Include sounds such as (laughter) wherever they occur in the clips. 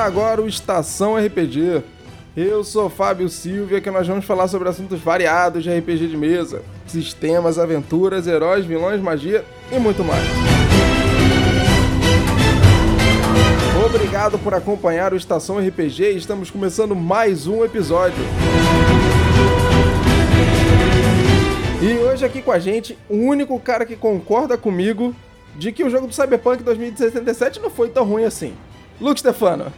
Começando agora o Estação RPG. Eu sou Fábio Silva e aqui nós vamos falar sobre assuntos variados de RPG de mesa, sistemas, aventuras, heróis, vilões, magia e muito mais. Obrigado por acompanhar o Estação RPG e estamos começando mais um episódio. E hoje aqui com a gente, o único cara que concorda comigo de que o jogo do Cyberpunk 2077 não foi tão ruim assim. Luke Stefano.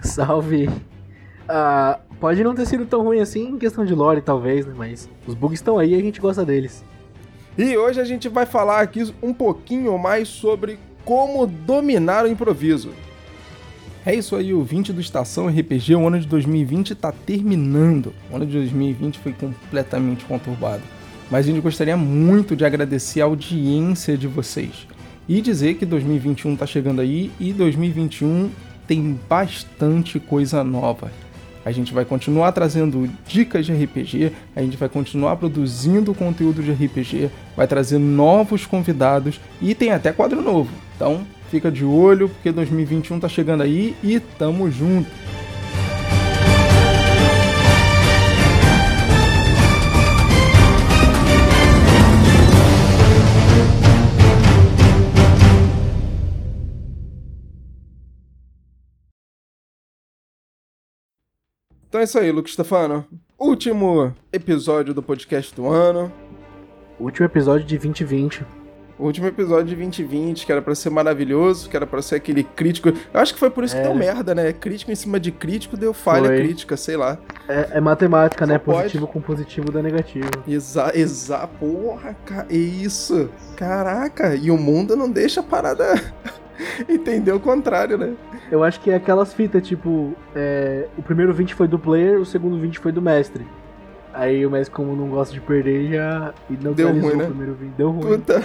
(laughs) Salve. Uh, pode não ter sido tão ruim assim em questão de lore, talvez, né? Mas os bugs estão aí e a gente gosta deles. E hoje a gente vai falar aqui um pouquinho mais sobre como dominar o improviso. É isso aí, o 20 do Estação RPG, o ano de 2020 está terminando. O ano de 2020 foi completamente conturbado. Mas a gente gostaria muito de agradecer a audiência de vocês. E dizer que 2021 está chegando aí e 2021 tem bastante coisa nova. A gente vai continuar trazendo dicas de RPG, a gente vai continuar produzindo conteúdo de RPG, vai trazer novos convidados e tem até quadro novo. Então, fica de olho porque 2021 tá chegando aí e tamo junto. Então é isso aí, Lucas Stefano. Último episódio do podcast do ano. Último episódio de 2020. último episódio de 2020, que era pra ser maravilhoso, que era pra ser aquele crítico. Eu acho que foi por isso é. que deu merda, né? Crítico em cima de crítico deu falha foi. crítica, sei lá. É, é matemática, Só né? Pode. Positivo com positivo dá negativo. Exa, exa, porra, cara, é isso. Caraca, e o mundo não deixa a parada (laughs) entender o contrário, né? Eu acho que é aquelas fitas, tipo, é, o primeiro 20 foi do player, o segundo 20 foi do mestre. Aí o mestre, como não gosta de perder, já não deu ruim, né? o primeiro 20. Deu ruim. Puta.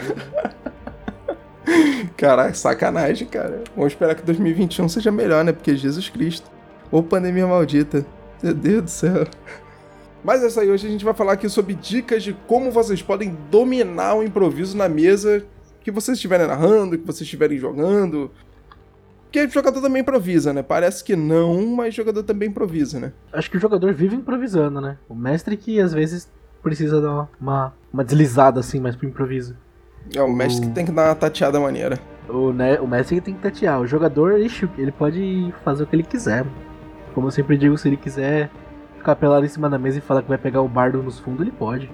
Caraca, sacanagem, cara. Vamos esperar que 2021 seja melhor, né? Porque Jesus Cristo. Ou pandemia maldita. Meu Deus do céu. Mas é isso aí, hoje a gente vai falar aqui sobre dicas de como vocês podem dominar o improviso na mesa que vocês estiverem narrando, que vocês estiverem jogando, porque o jogador também improvisa, né? Parece que não, mas o jogador também improvisa, né? Acho que o jogador vive improvisando, né? O mestre que às vezes precisa dar uma, uma deslizada assim mais pro improviso. É, o mestre o... que tem que dar uma tateada maneira. O, né, o mestre que tem que tatear. O jogador, ixi, ele pode fazer o que ele quiser. Como eu sempre digo, se ele quiser ficar pelado em cima da mesa e falar que vai pegar o bardo nos fundos, ele pode.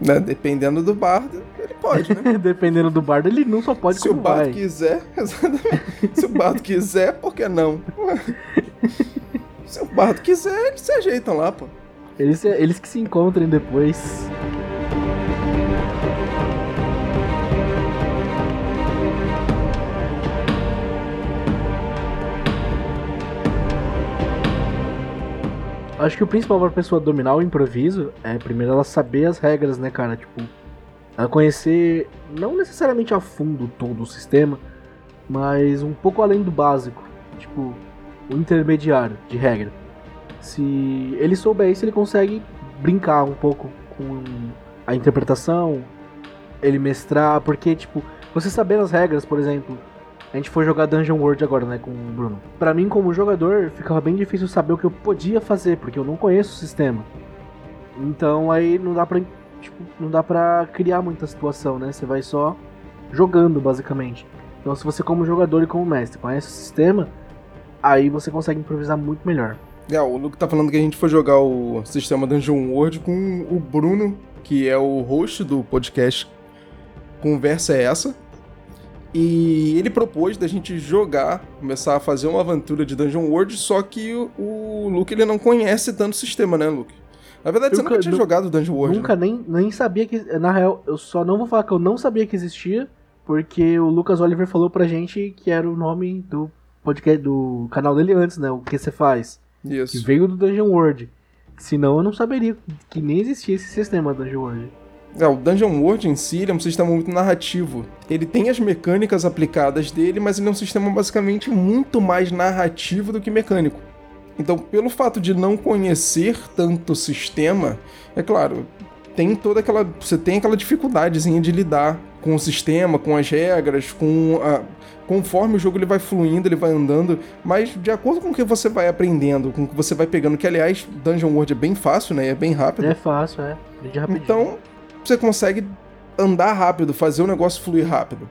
Né? Dependendo do bardo, ele pode, né? (laughs) Dependendo do bardo, ele não só pode Se o bardo vai. quiser, (laughs) Se o bardo quiser, por que não? Se o bardo quiser, eles se ajeitam lá, pô. Eles, eles que se encontrem depois. acho que o principal pra pessoa dominar o improviso é primeiro ela saber as regras, né, cara? Tipo, ela conhecer não necessariamente a fundo todo o sistema, mas um pouco além do básico, tipo, o intermediário de regra. Se ele souber isso, ele consegue brincar um pouco com a interpretação, ele mestrar, porque, tipo, você sabendo as regras, por exemplo, a gente foi jogar Dungeon World agora, né, com o Bruno. Para mim, como jogador, ficava bem difícil saber o que eu podia fazer, porque eu não conheço o sistema. Então aí não dá pra, tipo, não dá pra criar muita situação, né? Você vai só jogando, basicamente. Então se você como jogador e como mestre conhece o sistema, aí você consegue improvisar muito melhor. É, o Luke tá falando que a gente foi jogar o sistema Dungeon World com o Bruno, que é o host do podcast Conversa é essa. E ele propôs da gente jogar, começar a fazer uma aventura de Dungeon World, só que o, Luke ele não conhece tanto o sistema, né, Luke? Na verdade, eu você nunca tinha jogado Dungeon World. Nunca, né? nem, nem sabia que. Na real, eu só não vou falar que eu não sabia que existia, porque o Lucas Oliver falou pra gente que era o nome do podcast do canal dele antes, né? O que você faz. Isso. Que veio do Dungeon World. Senão eu não saberia que nem existia esse sistema Dungeon World. É, o Dungeon World em si é um sistema muito narrativo. Ele tem as mecânicas aplicadas dele, mas ele é um sistema basicamente muito mais narrativo do que mecânico. Então, pelo fato de não conhecer tanto o sistema, é claro, tem toda aquela. Você tem aquela dificuldadezinha de lidar com o sistema, com as regras, com a, conforme o jogo ele vai fluindo, ele vai andando, mas de acordo com o que você vai aprendendo, com o que você vai pegando, que aliás, Dungeon World é bem fácil, né? É bem rápido. É fácil, é. Então, você consegue andar rápido, fazer o negócio fluir rápido.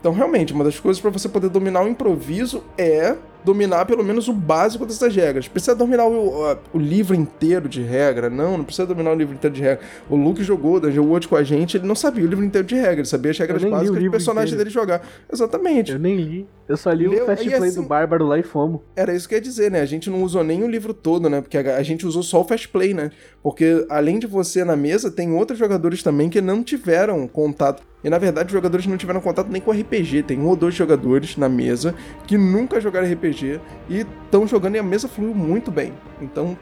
Então, realmente, uma das coisas para você poder dominar o improviso é dominar pelo menos o básico dessas regras. Precisa dominar o, o, livro inteiro de regra? Não, não precisa dominar o livro inteiro de regra. O Luke jogou Dungeon World com a gente, ele não sabia o livro inteiro de regra, ele sabia as regras básicas do personagem inteiro. dele jogar. Exatamente. Eu nem li. Eu só li Leu, o Fast Play assim, do Bárbaro lá e fomos. Era isso que ia dizer, né? A gente não usou nem o livro todo, né? Porque a, a gente usou só o Fast Play, né? Porque além de você na mesa, tem outros jogadores também que não tiveram contato e na verdade, os jogadores não tiveram contato nem com RPG. Tem um ou dois jogadores na mesa que nunca jogaram RPG e estão jogando e a mesa fluiu muito bem. Então,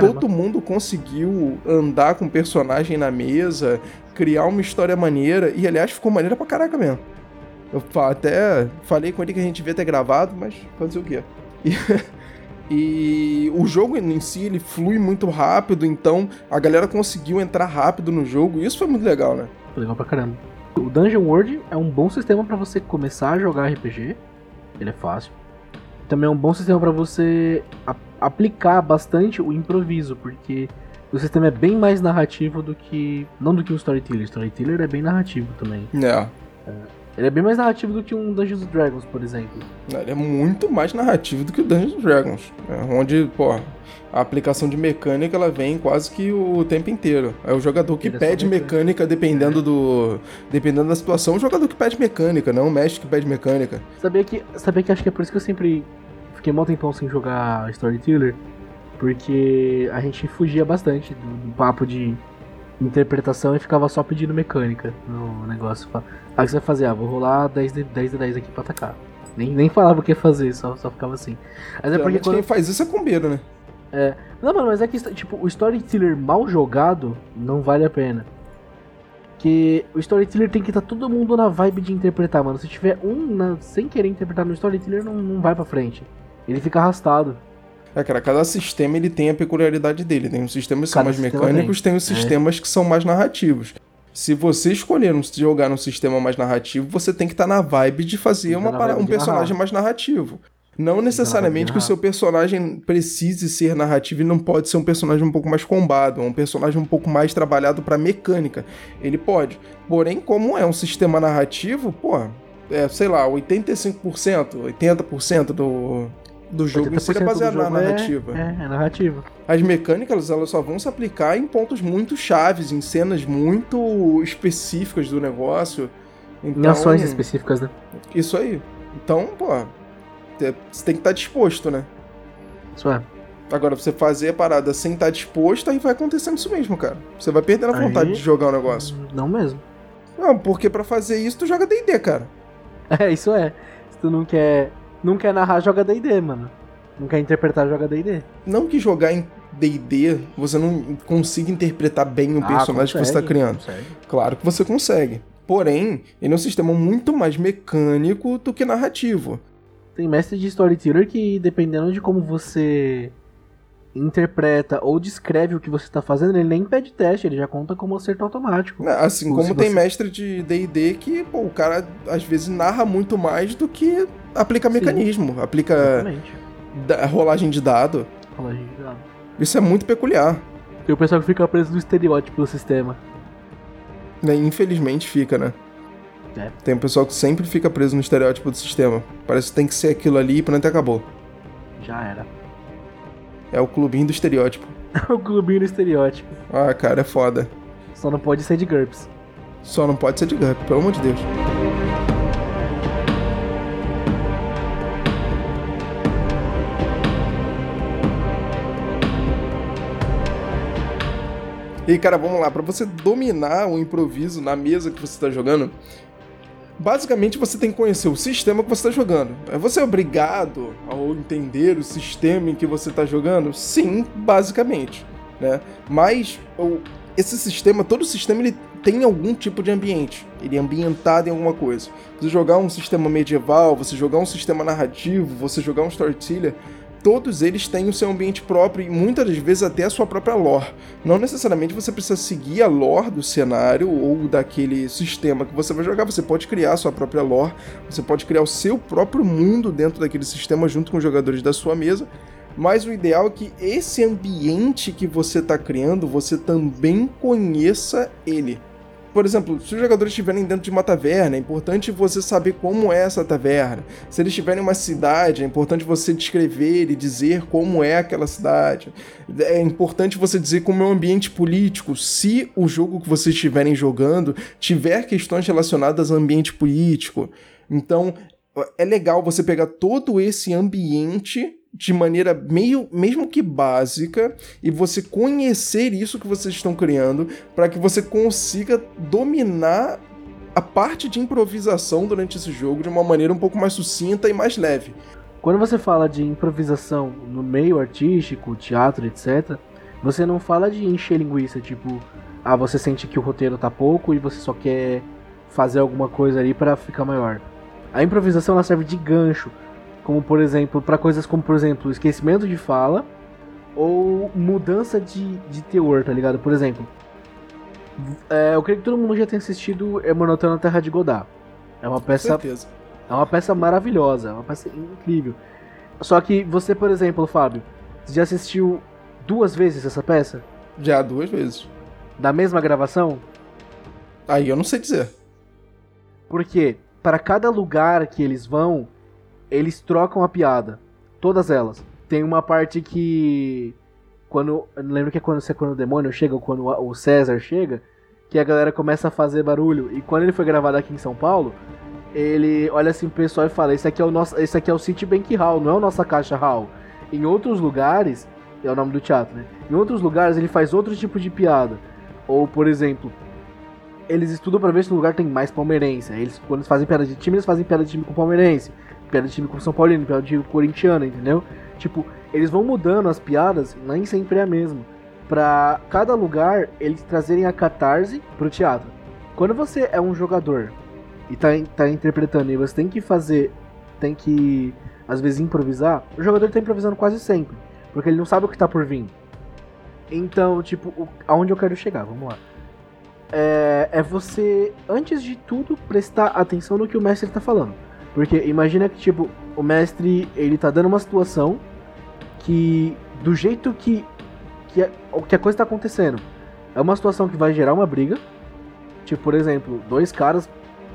todo mundo conseguiu andar com o personagem na mesa, criar uma história maneira. E aliás, ficou maneira pra caraca mesmo. Eu até falei com ele que a gente devia ter gravado, mas fazer o quê? E, (laughs) e o jogo em si ele flui muito rápido, então a galera conseguiu entrar rápido no jogo, e isso foi muito legal, né? Foi legal pra caramba. O Dungeon World é um bom sistema para você começar a jogar RPG. Ele é fácil. Também é um bom sistema para você aplicar bastante o improviso, porque o sistema é bem mais narrativo do que. Não do que o Storyteller. O Storyteller é bem narrativo também. É. é. Ele é bem mais narrativo do que um Dungeons Dragons, por exemplo. Ele é muito mais narrativo do que o Dungeons Dragons. É, onde, pô, a aplicação de mecânica ela vem quase que o tempo inteiro. É o jogador que é pede mecânica dependendo é. do. Dependendo da situação, o jogador que pede mecânica, não o mestre que pede mecânica. Sabia que. Sabia que acho que é por isso que eu sempre fiquei mó tempão sem jogar Storyteller. Porque a gente fugia bastante do, do papo de interpretação e ficava só pedindo mecânica no negócio. Aí você vai fazer, ah, vou rolar 10 de 10, de 10 aqui pra atacar. Nem, nem falava o que fazer, só, só ficava assim. Mas é porque quando... quem faz isso é combeiro, né? É. Não, mano, mas é que, tipo, o Storyteller mal jogado não vale a pena. Que o Storyteller tem que estar tá todo mundo na vibe de interpretar, mano. Se tiver um na, sem querer interpretar no Storyteller, não, não vai pra frente. Ele fica arrastado. É, cara, cada sistema ele tem a peculiaridade dele. Tem os sistemas que são mais mecânicos, tem, tem os é. sistemas é. que são mais narrativos. Se você escolher um, jogar num sistema mais narrativo, você tem que estar tá na vibe de fazer uma, um personagem narrar. mais narrativo. Não necessariamente que o seu personagem precise ser narrativo e não pode ser um personagem um pouco mais combado, um personagem um pouco mais trabalhado para mecânica. Ele pode. Porém, como é um sistema narrativo, pô, é, sei lá, 85%, 80% do, do jogo em si é baseado na narrativa. É, é, é narrativa. As mecânicas, elas só vão se aplicar em pontos muito chaves, em cenas muito específicas do negócio. Então, em ações específicas, né? Isso aí. Então, pô, você tem que estar tá disposto, né? Isso é. Agora, você fazer a parada sem estar tá disposto, aí vai acontecendo isso mesmo, cara. Você vai perdendo a vontade de jogar o negócio. Não mesmo. Não, porque para fazer isso, tu joga D&D, cara. É, isso é. Se tu não quer, não quer narrar, joga D&D, mano. Não quer interpretar, joga D&D. Não que jogar em D&D você não consiga interpretar bem o ah, personagem consegue, que você tá criando. Consegue. Claro que você consegue. Porém, ele é um sistema muito mais mecânico do que narrativo. Tem mestre de storyteller que, dependendo de como você interpreta ou descreve o que você está fazendo, ele nem pede teste, ele já conta como acerto automático. Assim como tem você... mestre de D&D que, pô, o cara às vezes narra muito mais do que aplica mecanismo, Sim, aplica da, rolagem de dado. Rolagem de dado. Isso é muito peculiar. Tem o pessoal que fica preso no estereótipo do sistema. Né, infelizmente fica, né? É. Tem um pessoal que sempre fica preso no estereótipo do sistema. Parece que tem que ser aquilo ali e pronto, acabou. Já era. É o clubinho do estereótipo. (laughs) o clubinho do estereótipo. Ah, cara, é foda. Só não pode ser de GURPS. Só não pode ser de GURPS, pelo amor de Deus. E cara, vamos lá, para você dominar o improviso na mesa que você está jogando, basicamente você tem que conhecer o sistema que você está jogando. É você é obrigado a entender o sistema em que você está jogando? Sim, basicamente. Né? Mas esse sistema, todo sistema, ele tem algum tipo de ambiente. Ele é ambientado em alguma coisa. Você jogar um sistema medieval, você jogar um sistema narrativo, você jogar um storyteller, todos eles têm o seu ambiente próprio e muitas das vezes até a sua própria lore. Não necessariamente você precisa seguir a lore do cenário ou daquele sistema que você vai jogar, você pode criar a sua própria lore, você pode criar o seu próprio mundo dentro daquele sistema junto com os jogadores da sua mesa. Mas o ideal é que esse ambiente que você está criando, você também conheça ele por exemplo, se os jogadores estiverem dentro de uma taverna, é importante você saber como é essa taverna. Se eles estiverem em uma cidade, é importante você descrever e dizer como é aquela cidade. É importante você dizer como é o ambiente político. Se o jogo que vocês estiverem jogando tiver questões relacionadas ao ambiente político. Então, é legal você pegar todo esse ambiente de maneira meio, mesmo que básica, e você conhecer isso que vocês estão criando, para que você consiga dominar a parte de improvisação durante esse jogo de uma maneira um pouco mais sucinta e mais leve. Quando você fala de improvisação no meio artístico, teatro, etc., você não fala de encher linguiça, tipo, ah, você sente que o roteiro tá pouco e você só quer fazer alguma coisa ali para ficar maior. A improvisação ela serve de gancho como por exemplo, para coisas como, por exemplo, esquecimento de fala ou mudança de, de teor, tá ligado? Por exemplo, é, eu creio que todo mundo já tenha assistido Emonotão na Terra de Godard. É uma peça. É uma peça maravilhosa, é uma peça incrível. Só que você, por exemplo, Fábio, você já assistiu duas vezes essa peça? Já, duas vezes. Da mesma gravação? Aí eu não sei dizer. Porque para cada lugar que eles vão, eles trocam a piada. Todas elas. Tem uma parte que. Quando. Lembro que é quando, é quando o demônio chega, ou quando o César chega, que a galera começa a fazer barulho. E quando ele foi gravado aqui em São Paulo, ele olha assim pro pessoal e fala: Esse aqui é o nosso. Esse aqui é o Citibank Hall, não é o nossa caixa Hall. Em outros lugares, é o nome do teatro, né? Em outros lugares ele faz outro tipo de piada. Ou, por exemplo, eles estudam para ver se no lugar tem mais palmeirense. Eles, quando eles fazem piada de time, eles fazem piada de time com palmeirense piada de time com São Paulino, piada de corintiano, entendeu? Tipo, eles vão mudando as piadas, nem sempre é a mesma. Pra cada lugar, eles trazerem a catarse pro teatro. Quando você é um jogador e tá, tá interpretando e você tem que fazer, tem que, às vezes, improvisar, o jogador tá improvisando quase sempre. Porque ele não sabe o que tá por vir. Então, tipo, o, aonde eu quero chegar? Vamos lá. É, é você, antes de tudo, prestar atenção no que o mestre tá falando. Porque imagina que, tipo, o mestre, ele tá dando uma situação que, do jeito que, que, a, que a coisa tá acontecendo, é uma situação que vai gerar uma briga. Tipo, por exemplo, dois caras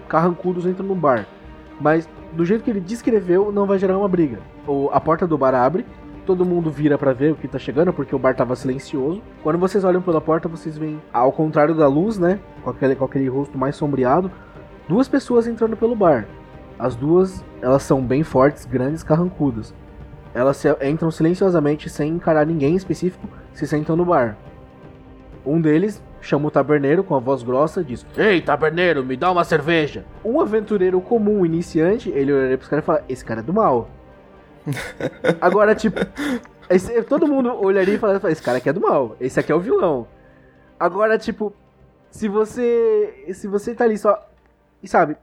carrancudos entram num bar. Mas, do jeito que ele descreveu, não vai gerar uma briga. Ou a porta do bar abre, todo mundo vira para ver o que tá chegando, porque o bar tava silencioso. Quando vocês olham pela porta, vocês veem, ao contrário da luz, né? Com aquele, com aquele rosto mais sombreado, duas pessoas entrando pelo bar. As duas, elas são bem fortes, grandes, carrancudas. Elas se, entram silenciosamente, sem encarar ninguém específico, se sentam no bar. Um deles chama o taberneiro com a voz grossa e diz: Ei, taberneiro, me dá uma cerveja. Um aventureiro comum, iniciante, ele olharia pros caras e fala: Esse cara é do mal. (laughs) Agora, tipo, esse, todo mundo olharia e falaria: Esse cara aqui é do mal, esse aqui é o vilão. Agora, tipo, se você. Se você tá ali só. E sabe,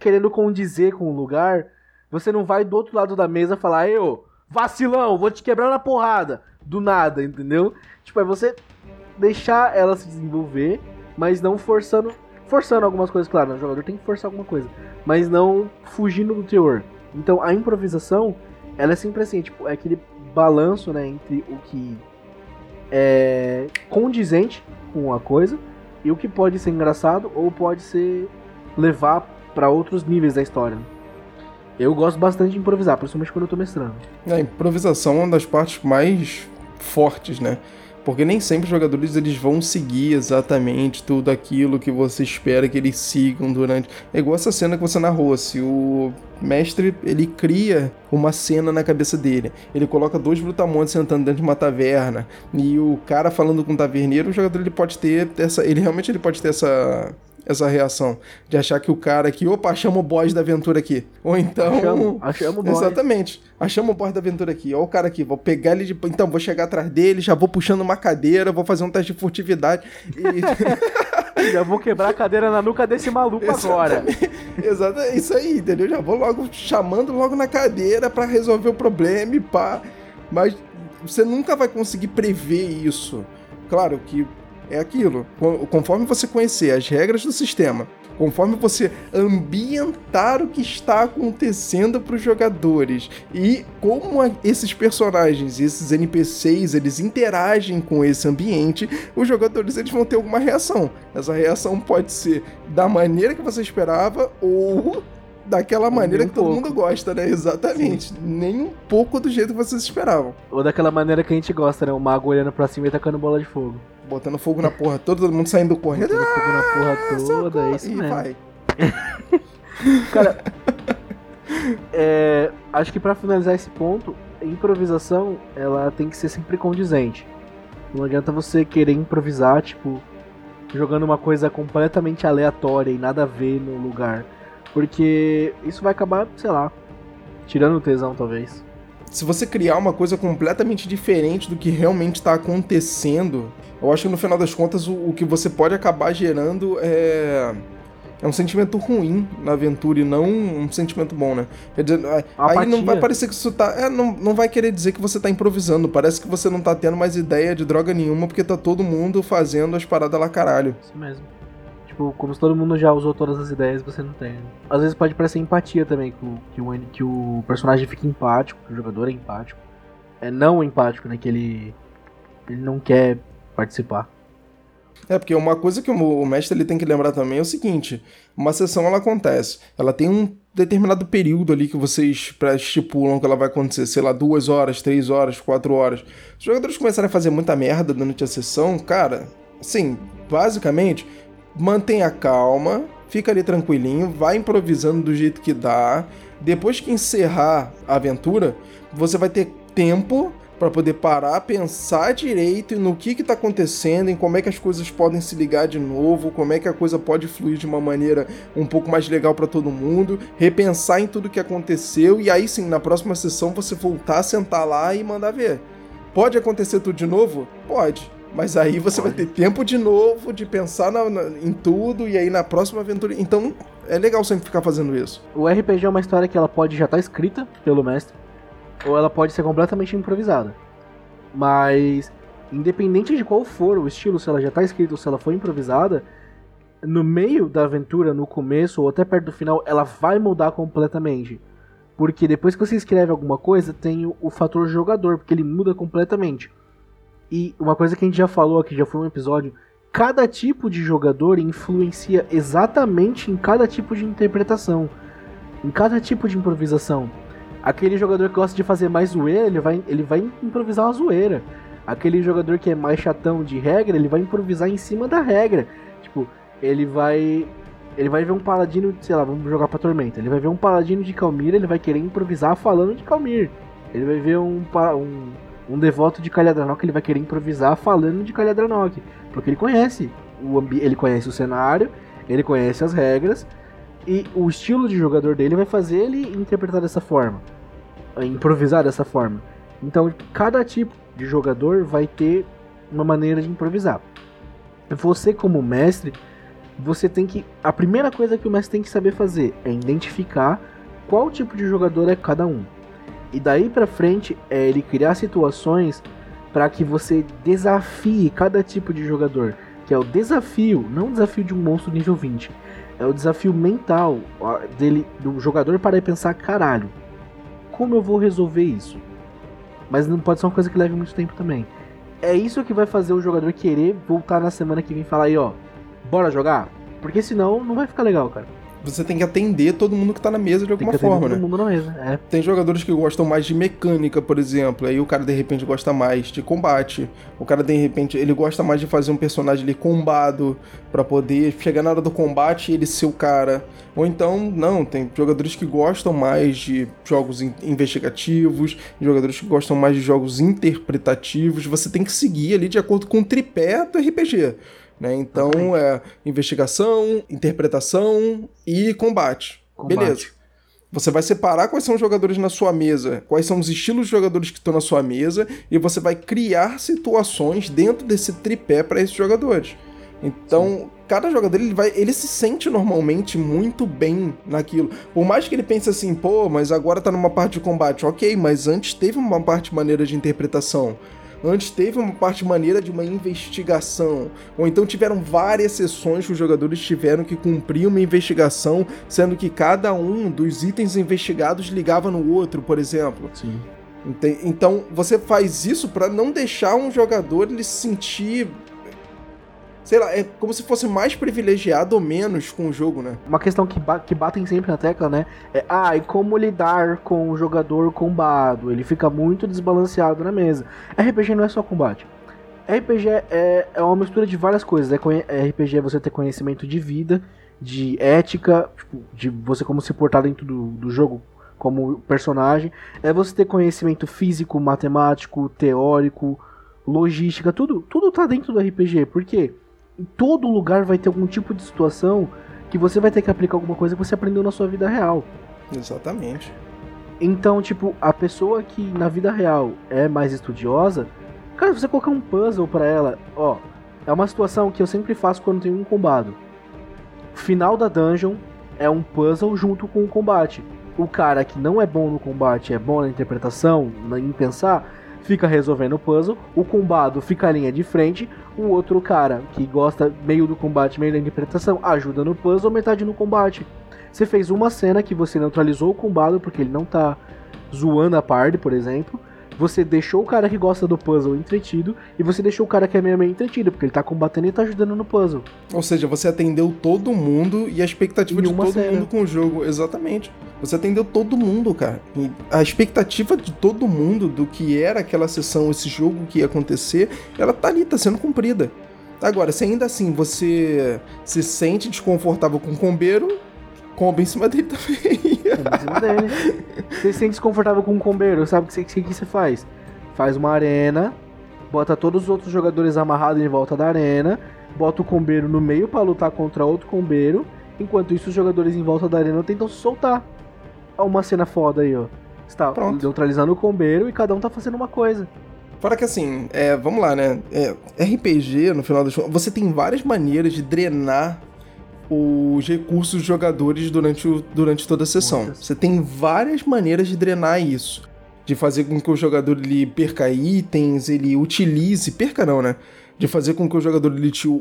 querendo condizer com o lugar, você não vai do outro lado da mesa falar, eu, vacilão, vou te quebrar na porrada. Do nada, entendeu? Tipo, é você deixar ela se desenvolver, mas não forçando. Forçando algumas coisas, claro, o jogador tem que forçar alguma coisa, mas não fugindo do teor. Então a improvisação, ela é sempre assim, tipo, é aquele balanço, né, entre o que é condizente com a coisa e o que pode ser engraçado ou pode ser levar para outros níveis da história. Eu gosto bastante de improvisar, principalmente quando eu tô mestrando. A improvisação é uma das partes mais fortes, né? Porque nem sempre os jogadores eles vão seguir exatamente tudo aquilo que você espera que eles sigam durante. É igual essa cena que você narrou. Se o mestre ele cria uma cena na cabeça dele, ele coloca dois brutamontes sentando dentro de uma taverna e o cara falando com o taverneiro, o jogador ele pode ter essa, ele realmente ele pode ter essa essa reação. De achar que o cara aqui, opa, achamos o boss da aventura aqui. Ou então. Achamos, achamos o boss. Exatamente. Achamos o boss da aventura aqui. Olha o cara aqui, vou pegar ele de. Então, vou chegar atrás dele, já vou puxando uma cadeira, vou fazer um teste de furtividade. E. (laughs) já vou quebrar a cadeira na nuca desse maluco Exatamente. agora. Exato, é isso aí, entendeu? Já vou logo chamando logo na cadeira para resolver o problema e pá. Mas você nunca vai conseguir prever isso. Claro que é aquilo. Conforme você conhecer as regras do sistema, conforme você ambientar o que está acontecendo para os jogadores e como esses personagens, esses NPCs, eles interagem com esse ambiente, os jogadores eles vão ter alguma reação. Essa reação pode ser da maneira que você esperava ou daquela maneira um que todo pouco. mundo gosta, né? Exatamente. Sim. Nem um pouco do jeito que vocês esperavam. Ou daquela maneira que a gente gosta, né? O mago olhando pra cima e tacando bola de fogo botando fogo na porra toda, todo mundo saindo correndo. Botando fogo na porra ah, toda, é isso e mesmo. vai. (laughs) Cara, é, acho que para finalizar esse ponto, a improvisação ela tem que ser sempre condizente. Não adianta você querer improvisar, tipo, jogando uma coisa completamente aleatória e nada a ver no lugar. Porque isso vai acabar, sei lá, tirando o tesão, talvez. Se você criar uma coisa completamente diferente do que realmente está acontecendo, eu acho que no final das contas o, o que você pode acabar gerando é é um sentimento ruim na aventura e não um sentimento bom, né? Quer dizer, aí não vai parecer que isso tá. É, não, não vai querer dizer que você tá improvisando. Parece que você não tá tendo mais ideia de droga nenhuma porque tá todo mundo fazendo as paradas lá caralho. Isso mesmo. Tipo, como se todo mundo já usou todas as ideias, você não tem. Às vezes pode parecer empatia também, que o, que o, personagem fica empático, que o jogador é empático. É não empático, né? Que ele. Ele não quer participar. É, porque uma coisa que o mestre ele tem que lembrar também é o seguinte: uma sessão ela acontece, ela tem um determinado período ali que vocês estipulam que ela vai acontecer, sei lá, duas horas, três horas, quatro horas. Os jogadores começarem a fazer muita merda durante a sessão, cara, assim, basicamente, mantenha calma, fica ali tranquilinho, vai improvisando do jeito que dá. Depois que encerrar a aventura, você vai ter tempo para poder parar, pensar direito no que está acontecendo, em como é que as coisas podem se ligar de novo, como é que a coisa pode fluir de uma maneira um pouco mais legal para todo mundo, repensar em tudo que aconteceu e aí sim, na próxima sessão você voltar, sentar lá e mandar ver. Pode acontecer tudo de novo? Pode. Mas aí você vai ter tempo de novo de pensar na, na, em tudo e aí na próxima aventura. Então é legal sempre ficar fazendo isso. O RPG é uma história que ela pode já estar tá escrita pelo mestre ou ela pode ser completamente improvisada. Mas, independente de qual for o estilo, se ela já está escrita ou se ela foi improvisada, no meio da aventura, no começo ou até perto do final, ela vai mudar completamente. Porque depois que você escreve alguma coisa, tem o, o fator jogador, porque ele muda completamente. E uma coisa que a gente já falou aqui, já foi um episódio, cada tipo de jogador influencia exatamente em cada tipo de interpretação, em cada tipo de improvisação. Aquele jogador que gosta de fazer mais zoeira, ele vai, ele vai improvisar uma zoeira. Aquele jogador que é mais chatão de regra, ele vai improvisar em cima da regra. Tipo, ele vai. Ele vai ver um paladino, sei lá, vamos jogar pra Tormenta. Ele vai ver um paladino de Calmir, ele vai querer improvisar falando de Calmir. Ele vai ver um, um, um devoto de Calhadranok, ele vai querer improvisar falando de Calhadranok. Porque ele conhece. O ele conhece o cenário, ele conhece as regras, e o estilo de jogador dele vai fazer ele interpretar dessa forma, improvisar dessa forma. Então, cada tipo de jogador vai ter uma maneira de improvisar. Você, como mestre, você tem que. A primeira coisa que o mestre tem que saber fazer é identificar qual tipo de jogador é cada um. E daí pra frente é ele criar situações para que você desafie cada tipo de jogador. Que é o desafio, não o desafio de um monstro nível 20 é o desafio mental dele, do jogador para pensar, caralho, como eu vou resolver isso? Mas não pode ser uma coisa que leve muito tempo também. É isso que vai fazer o jogador querer voltar na semana que vem e falar aí, ó, bora jogar? Porque senão não vai ficar legal, cara você tem que atender todo mundo que tá na mesa de alguma forma, todo né? mundo na mesa, é. Tem jogadores que gostam mais de mecânica, por exemplo, aí o cara de repente gosta mais de combate. O cara de repente ele gosta mais de fazer um personagem ali combado para poder chegar na hora do combate e ele ser o cara. Ou então, não, tem jogadores que gostam mais de jogos investigativos, jogadores que gostam mais de jogos interpretativos. Você tem que seguir ali de acordo com o tripé do RPG. Né? Então é investigação, interpretação e combate. combate. Beleza. Você vai separar quais são os jogadores na sua mesa, quais são os estilos de jogadores que estão na sua mesa, e você vai criar situações dentro desse tripé para esses jogadores. Então, cada jogador ele vai, ele se sente normalmente muito bem naquilo. Por mais que ele pense assim, pô, mas agora tá numa parte de combate, ok, mas antes teve uma parte maneira de interpretação. Antes teve uma parte maneira de uma investigação. Ou então tiveram várias sessões que os jogadores tiveram que cumprir uma investigação, sendo que cada um dos itens investigados ligava no outro, por exemplo. Sim. Então você faz isso para não deixar um jogador ele se sentir sei lá, é como se fosse mais privilegiado ou menos com o jogo, né? Uma questão que, ba que batem sempre na tecla, né? É, ah, e como lidar com o jogador combado? Ele fica muito desbalanceado na mesa. RPG não é só combate. RPG é, é uma mistura de várias coisas. É, RPG é você ter conhecimento de vida, de ética, tipo, de você como se portar dentro do, do jogo como personagem. É você ter conhecimento físico, matemático, teórico, logística, tudo, tudo tá dentro do RPG. Por quê? Em todo lugar vai ter algum tipo de situação que você vai ter que aplicar alguma coisa que você aprendeu na sua vida real. Exatamente. Então, tipo, a pessoa que na vida real é mais estudiosa, cara, você colocar um puzzle para ela, ó, é uma situação que eu sempre faço quando tem um combate. Final da dungeon é um puzzle junto com o combate. O cara que não é bom no combate, é bom na interpretação, em pensar, fica resolvendo o puzzle, o combado fica a linha de frente, o outro cara que gosta meio do combate, meio da interpretação, ajuda no puzzle, metade no combate. Você fez uma cena que você neutralizou o combado porque ele não tá zoando a party, por exemplo, você deixou o cara que gosta do puzzle entretido e você deixou o cara que é meio meio entretido, porque ele tá combatendo e tá ajudando no puzzle. Ou seja, você atendeu todo mundo e a expectativa de todo cena. mundo com o jogo. Exatamente. Você atendeu todo mundo, cara. E a expectativa de todo mundo do que era aquela sessão, esse jogo que ia acontecer, ela tá ali, tá sendo cumprida. Agora, se ainda assim você se sente desconfortável com o combeiro, comba em cima dele também. Em cima dele. Você se sente desconfortável com um combeiro, sabe o que, que, que você faz? Faz uma arena, bota todos os outros jogadores amarrados em volta da arena, bota o combeiro no meio para lutar contra outro combeiro, enquanto isso os jogadores em volta da arena tentam se soltar. Olha uma cena foda aí, ó. Está Pronto. neutralizando o combeiro e cada um tá fazendo uma coisa. Fora que assim, é, vamos lá, né? É, RPG, no final das contas, você tem várias maneiras de drenar os recursos dos jogadores durante, o, durante toda a sessão. Você tem várias maneiras de drenar isso. De fazer com que o jogador ele perca itens, ele utilize. Perca não, né? De fazer com que o jogador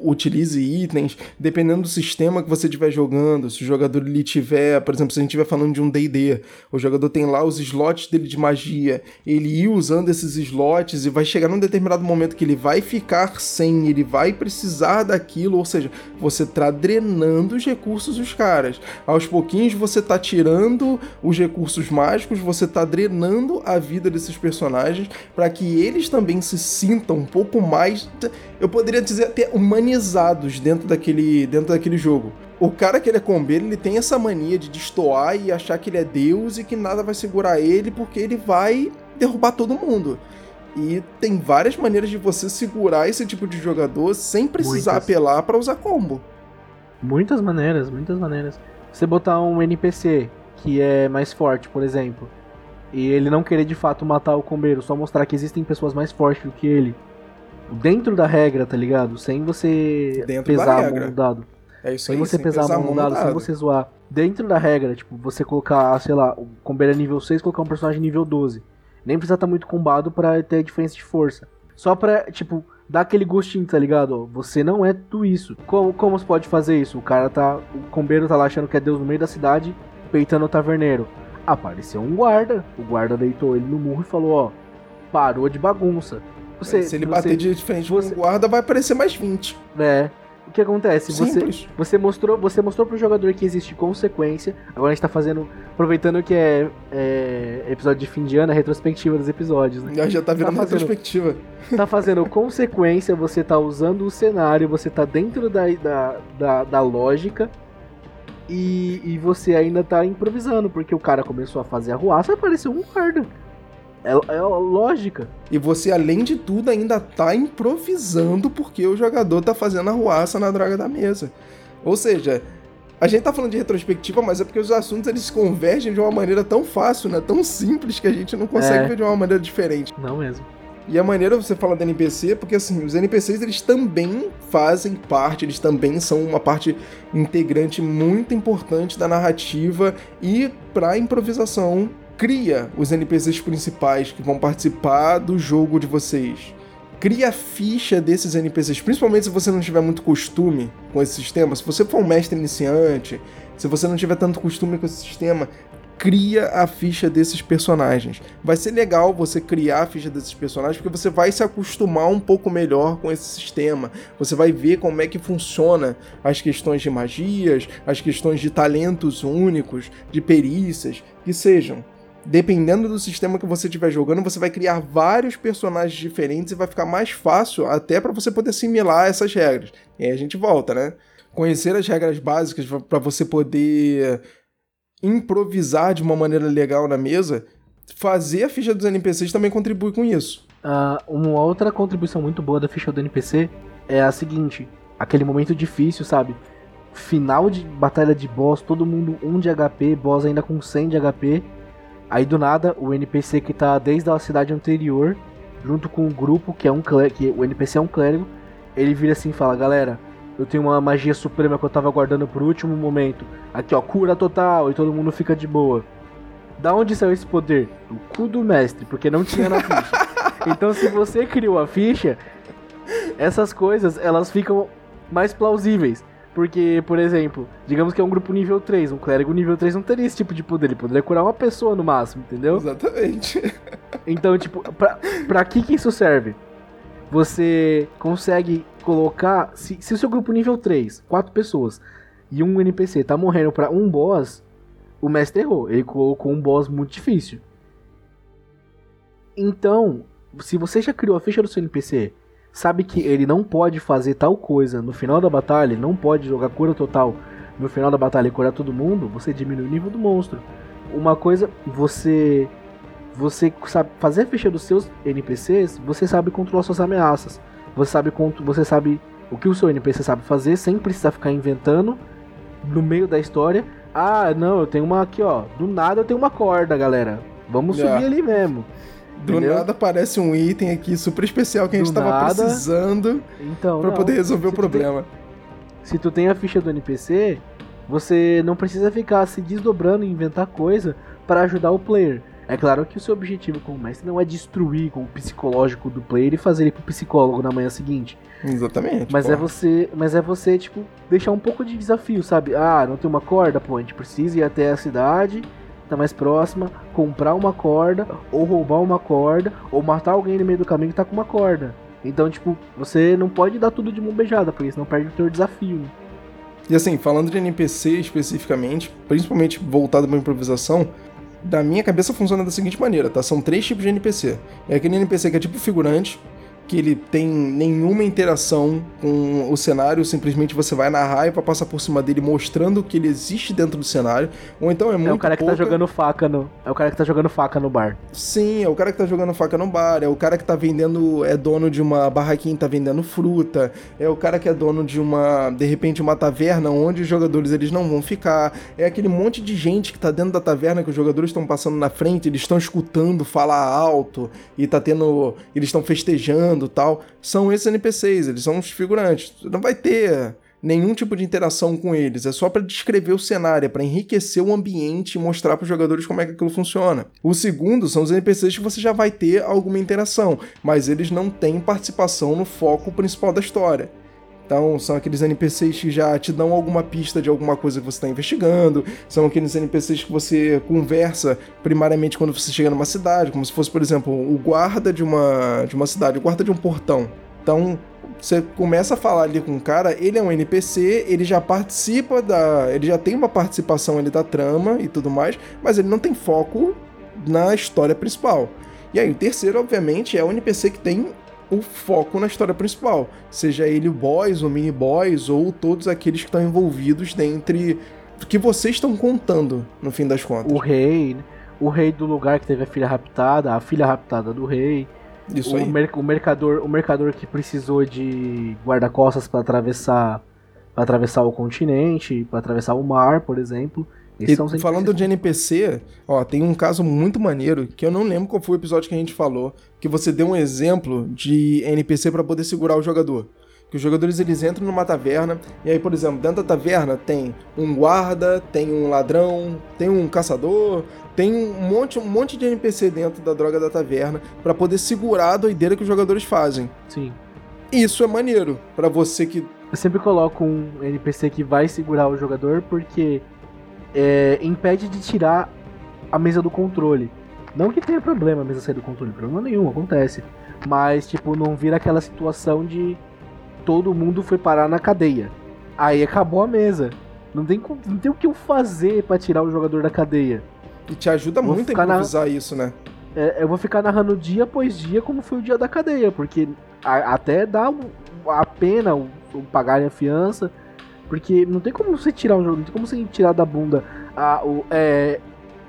utilize itens, dependendo do sistema que você estiver jogando. Se o jogador ele tiver, por exemplo, se a gente estiver falando de um D&D, o jogador tem lá os slots dele de magia, ele ir usando esses slots e vai chegar num determinado momento que ele vai ficar sem, ele vai precisar daquilo, ou seja, você tá drenando os recursos dos caras. Aos pouquinhos você tá tirando os recursos mágicos, você tá drenando a vida desses personagens para que eles também se sintam um pouco mais eu poderia dizer até humanizados dentro daquele, dentro daquele jogo. O cara que ele é combeiro, ele tem essa mania de destoar e achar que ele é Deus e que nada vai segurar ele porque ele vai derrubar todo mundo. E tem várias maneiras de você segurar esse tipo de jogador sem precisar muitas. apelar para usar combo. Muitas maneiras, muitas maneiras. Você botar um NPC que é mais forte, por exemplo, e ele não querer de fato matar o combeiro, só mostrar que existem pessoas mais fortes do que ele dentro da regra, tá ligado? Sem você dentro pesar a mão no dado. É isso sem aí, você sem pesar, a mão no dado, dado, sem você zoar. Dentro da regra, tipo, você colocar, sei lá, o combeiro é nível 6, colocar um personagem nível 12. Nem precisa estar tá muito combado para ter diferença de força. Só pra, tipo, dar aquele gostinho, tá ligado? você não é tudo isso. Como, como você pode fazer isso? O cara tá. O combeiro tá lá achando que é Deus no meio da cidade, peitando o taverneiro. Apareceu um guarda. O guarda deitou ele no murro e falou: Ó, parou de bagunça. Você, Se ele você, bater de frente você, com o guarda, vai aparecer mais 20. É. O que acontece? Você, você mostrou, você mostrou pro jogador que existe consequência. Agora a gente tá fazendo. Aproveitando que é, é episódio de fim de ano, é retrospectiva dos episódios, né? Já, já tá virando tá fazendo, retrospectiva. Tá fazendo consequência, você tá usando o cenário, você tá dentro da, da, da, da lógica. E, e você ainda tá improvisando, porque o cara começou a fazer a ruaça e apareceu um guarda. É, é lógica. E você, além de tudo, ainda tá improvisando porque o jogador tá fazendo a ruaça na draga da mesa. Ou seja, a gente tá falando de retrospectiva, mas é porque os assuntos eles se convergem de uma maneira tão fácil, né? Tão simples que a gente não consegue é. ver de uma maneira diferente. Não mesmo. E a maneira você fala do NPC, porque assim, os NPCs eles também fazem parte, eles também são uma parte integrante muito importante da narrativa e para improvisação cria os NPCs principais que vão participar do jogo de vocês. Cria a ficha desses NPCs, principalmente se você não tiver muito costume com esse sistema. Se você for um mestre iniciante, se você não tiver tanto costume com esse sistema, cria a ficha desses personagens. Vai ser legal você criar a ficha desses personagens porque você vai se acostumar um pouco melhor com esse sistema. Você vai ver como é que funciona as questões de magias, as questões de talentos únicos, de perícias, que sejam. Dependendo do sistema que você estiver jogando, você vai criar vários personagens diferentes e vai ficar mais fácil até para você poder assimilar essas regras. E aí a gente volta, né? Conhecer as regras básicas para você poder improvisar de uma maneira legal na mesa, fazer a ficha dos NPCs também contribui com isso. Uh, uma outra contribuição muito boa da ficha do NPC é a seguinte: aquele momento difícil, sabe? Final de batalha de boss, todo mundo 1 de HP, boss ainda com 100 de HP. Aí do nada, o NPC que tá desde a cidade anterior, junto com o grupo, que é um clérigo, que o NPC é um clérigo, ele vira assim e fala: Galera, eu tenho uma magia suprema que eu tava guardando pro último momento. Aqui, ó, cura total e todo mundo fica de boa. Da onde saiu esse poder? Do cu do mestre, porque não tinha na ficha. (laughs) então, se você criou a ficha, essas coisas elas ficam mais plausíveis. Porque, por exemplo, digamos que é um grupo nível 3, um clérigo nível 3 não teria esse tipo de poder, ele poderia curar uma pessoa no máximo, entendeu? Exatamente. (laughs) Então, tipo, pra, pra que que isso serve? Você consegue colocar. Se, se o seu grupo nível 3, 4 pessoas, e um NPC tá morrendo para um boss, o mestre errou. Ele colocou um boss muito difícil. Então, se você já criou a ficha do seu NPC, sabe que ele não pode fazer tal coisa no final da batalha, ele não pode jogar cura total no final da batalha e curar todo mundo, você diminui o nível do monstro. Uma coisa, você você sabe fazer a ficha dos seus NPCs, você sabe controlar suas ameaças. Você sabe você sabe o que o seu NPC sabe fazer sem precisar ficar inventando no meio da história. Ah, não, eu tenho uma aqui, ó. Do nada eu tenho uma corda, galera. Vamos yeah. subir ali mesmo. Do entendeu? nada aparece um item aqui super especial que a gente estava precisando então, para poder resolver o problema. Tem, se tu tem a ficha do NPC, você não precisa ficar se desdobrando e inventar coisa para ajudar o player. É claro que o seu objetivo como mestre não é destruir o psicológico do player e fazer ele pro psicólogo na manhã seguinte. Exatamente. Mas é você, mas é você tipo deixar um pouco de desafio, sabe? Ah, não tem uma corda, pô, a gente precisa ir até a cidade, tá mais próxima, comprar uma corda ou roubar uma corda ou matar alguém no meio do caminho que tá com uma corda. Então, tipo, você não pode dar tudo de mão beijada, porque senão perde o teu desafio. Né? E assim, falando de NPC especificamente, principalmente voltado para improvisação, da minha cabeça funciona da seguinte maneira, tá? São três tipos de NPC. É aquele NPC que é tipo figurante, que ele tem nenhuma interação com o cenário, simplesmente você vai narrar e passar por cima dele mostrando que ele existe dentro do cenário, ou então é muito É o cara que pouca... tá jogando faca no é o cara que tá jogando faca no bar. Sim, é o cara que tá jogando faca no bar, é o cara que tá vendendo é dono de uma barraquinha, tá vendendo fruta, é o cara que é dono de uma de repente uma taverna onde os jogadores eles não vão ficar, é aquele monte de gente que tá dentro da taverna que os jogadores estão passando na frente, eles estão escutando falar alto e tá tendo eles estão festejando tal, são esses NPCs, eles são os figurantes. Não vai ter nenhum tipo de interação com eles, é só para descrever o cenário, é para enriquecer o ambiente e mostrar para os jogadores como é que aquilo funciona. O segundo são os NPCs que você já vai ter alguma interação, mas eles não têm participação no foco principal da história. Então, são aqueles NPCs que já te dão alguma pista de alguma coisa que você está investigando, são aqueles NPCs que você conversa primariamente quando você chega numa cidade, como se fosse, por exemplo, o guarda de uma, de uma cidade, o guarda de um portão. Então, você começa a falar ali com o cara, ele é um NPC, ele já participa da. Ele já tem uma participação ali da trama e tudo mais, mas ele não tem foco na história principal. E aí, o terceiro, obviamente, é o NPC que tem o foco na história principal, seja ele o boys, o mini boys ou todos aqueles que estão envolvidos dentre que vocês estão contando no fim das contas. O rei, né? o rei do lugar que teve a filha raptada, a filha raptada do rei. Isso o aí. Mer o mercador, o mercador que precisou de guarda-costas para atravessar para atravessar o continente, para atravessar o mar, por exemplo. E falando de NPC, ó, tem um caso muito maneiro que eu não lembro qual foi o episódio que a gente falou, que você deu um exemplo de NPC para poder segurar o jogador. Que os jogadores eles entram numa taverna e aí, por exemplo, dentro da taverna tem um guarda, tem um ladrão, tem um caçador, tem um monte, um monte de NPC dentro da droga da taverna para poder segurar a doideira que os jogadores fazem. Sim. Isso é maneiro para você que eu sempre coloco um NPC que vai segurar o jogador porque é, impede de tirar a mesa do controle. Não que tenha problema a mesa sair do controle, problema nenhum, acontece. Mas, tipo, não vira aquela situação de todo mundo foi parar na cadeia. Aí acabou a mesa. Não tem, não tem o que eu fazer para tirar o jogador da cadeia. E te ajuda muito a improvisar na... isso, né? É, eu vou ficar narrando dia após dia como foi o dia da cadeia, porque a, até dá a pena o, o pagarem a fiança, porque não tem como você tirar um jogo, não tem como você tirar da bunda a, o, é,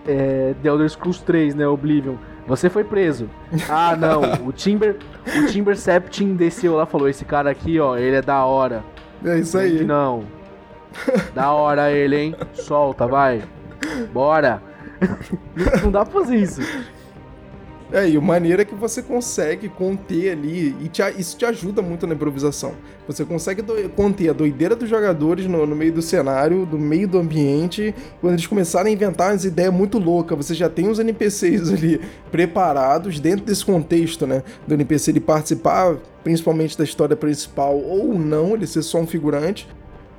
é, The Elder Scrolls 3, né, Oblivion. Você foi preso. (laughs) Ah, não, o Timber, o Timber Septim desceu lá falou: esse cara aqui, ó, ele é da hora. É isso aí. Não. Da hora ele, hein? Solta, vai. Bora. (laughs) Não dá pra fazer isso. É, e o maneira é que você consegue conter ali, e te, isso te ajuda muito na improvisação. Você consegue do, conter a doideira dos jogadores no, no, meio do cenário, no meio do ambiente, quando eles começarem a inventar umas ideias muito loucas, você já tem os NPCs (laughs) ali preparados dentro desse contexto, né? Do NPC ele participar principalmente da história principal ou não, ele ser só um figurante.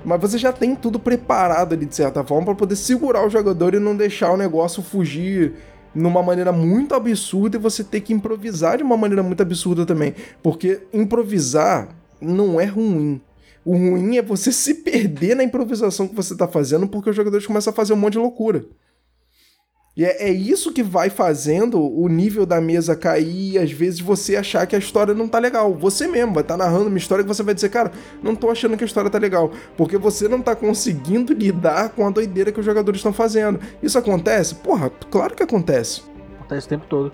Mas você já tem tudo preparado ali de certa forma para poder segurar o jogador e não deixar o negócio fugir numa maneira muito absurda e você ter que improvisar de uma maneira muito absurda também. Porque improvisar não é ruim. O ruim é você (laughs) se perder na improvisação que você está fazendo porque os jogadores começam a fazer um monte de loucura. E é, é, isso que vai fazendo o nível da mesa cair e às vezes você achar que a história não tá legal. Você mesmo vai estar tá narrando uma história que você vai dizer, cara, não tô achando que a história tá legal. Porque você não tá conseguindo lidar com a doideira que os jogadores estão fazendo. Isso acontece? Porra, claro que acontece. Acontece o tempo todo.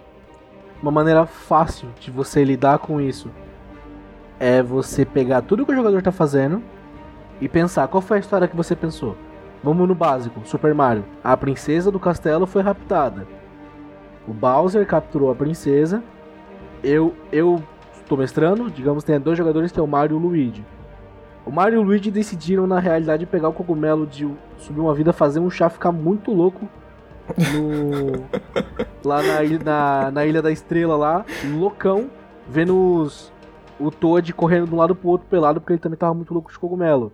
Uma maneira fácil de você lidar com isso é você pegar tudo que o jogador tá fazendo e pensar qual foi a história que você pensou. Vamos no básico: Super Mario. A princesa do castelo foi raptada. O Bowser capturou a princesa. Eu eu estou mestrando, digamos, tem dois jogadores que é o Mario e o Luigi. O Mario e o Luigi decidiram na realidade pegar o cogumelo de subir uma vida, fazer um chá ficar muito louco no (laughs) lá na, na, na Ilha da Estrela lá, loucão, vendo os, o Toad correndo de um lado pro outro pelado porque ele também tava muito louco de cogumelo.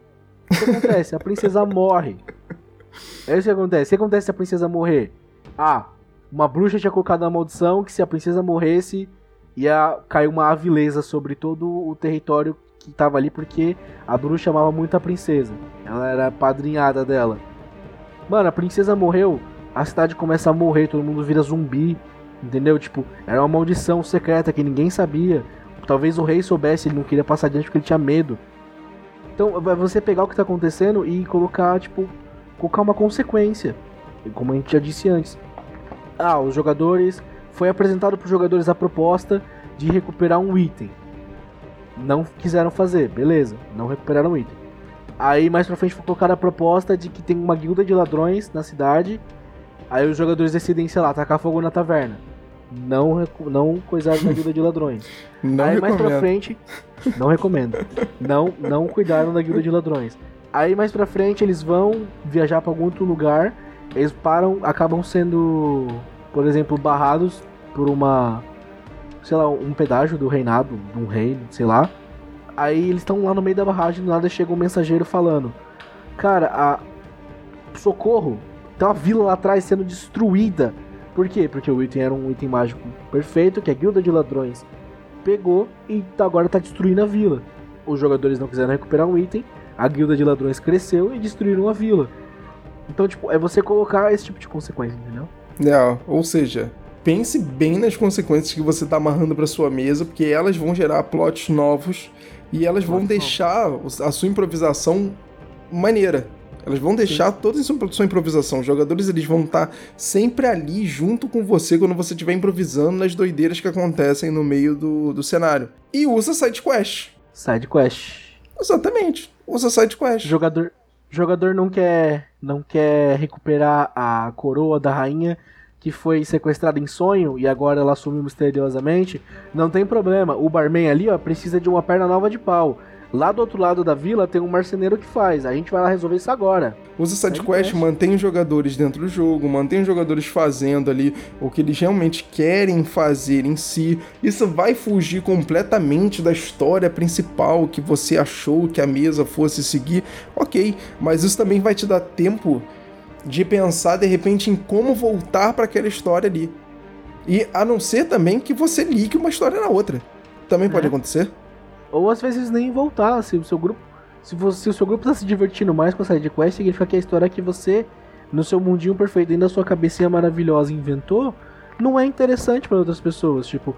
O que acontece? A princesa morre. É isso que acontece. O que acontece se a princesa morrer? Ah, uma bruxa tinha colocado uma maldição que se a princesa morresse, ia cair uma avileza sobre todo o território que tava ali, porque a bruxa amava muito a princesa. Ela era padrinhada dela. Mano, a princesa morreu, a cidade começa a morrer, todo mundo vira zumbi. Entendeu? Tipo, era uma maldição secreta que ninguém sabia. Talvez o rei soubesse, ele não queria passar adiante porque ele tinha medo. Então, vai você pegar o que tá acontecendo e colocar, tipo, colocar uma consequência. Como a gente já disse antes. Ah, os jogadores. Foi apresentado para os jogadores a proposta de recuperar um item. Não quiseram fazer, beleza, não recuperaram o item. Aí mais pra frente foi colocada a proposta de que tem uma guilda de ladrões na cidade. Aí os jogadores decidem, sei lá, tacar fogo na taverna não, não coisaram na guilda de ladrões. (laughs) Não Aí recomendo. mais pra frente. Não recomendo. Não, não cuidaram da guilda de ladrões. Aí mais pra frente eles vão viajar para algum outro lugar. Eles param, acabam sendo, por exemplo, barrados por uma. Sei lá, um pedágio do reinado, de um rei, sei lá. Aí eles estão lá no meio da barragem, do nada chega um mensageiro falando: Cara, a. Socorro! Tem uma vila lá atrás sendo destruída por quê? Porque o item era um item mágico perfeito que a guilda de ladrões pegou e agora está destruindo a vila. Os jogadores não quiseram recuperar um item, a guilda de ladrões cresceu e destruíram a vila. Então, tipo, é você colocar esse tipo de consequência, entendeu? Não, ou seja, pense bem nas consequências que você está amarrando para sua mesa, porque elas vão gerar plots novos e elas vão deixar a sua improvisação maneira. Elas vão deixar Sim. toda a sua improvisação. Os jogadores eles vão estar sempre ali junto com você quando você estiver improvisando nas doideiras que acontecem no meio do, do cenário. E usa side quest. Side quest. Exatamente. Usa side quest. Jogador, O jogador não quer, não quer recuperar a coroa da rainha que foi sequestrada em sonho e agora ela sumiu misteriosamente. Não tem problema. O barman ali, ó, precisa de uma perna nova de pau. Lá do outro lado da vila tem um marceneiro que faz. A gente vai lá resolver isso agora. Usa sidequest, mantém os jogadores dentro do jogo, mantém os jogadores fazendo ali o que eles realmente querem fazer em si. Isso vai fugir completamente da história principal que você achou que a mesa fosse seguir. Ok, mas isso também vai te dar tempo de pensar de repente em como voltar para aquela história ali. E a não ser também que você ligue uma história na outra. Também pode é. acontecer. Ou às vezes nem voltar, se o seu grupo. Se, você, se o seu grupo tá se divertindo mais com a side quest, significa que a história que você, no seu mundinho perfeito, dentro da sua cabecinha maravilhosa, inventou, não é interessante para outras pessoas. Tipo,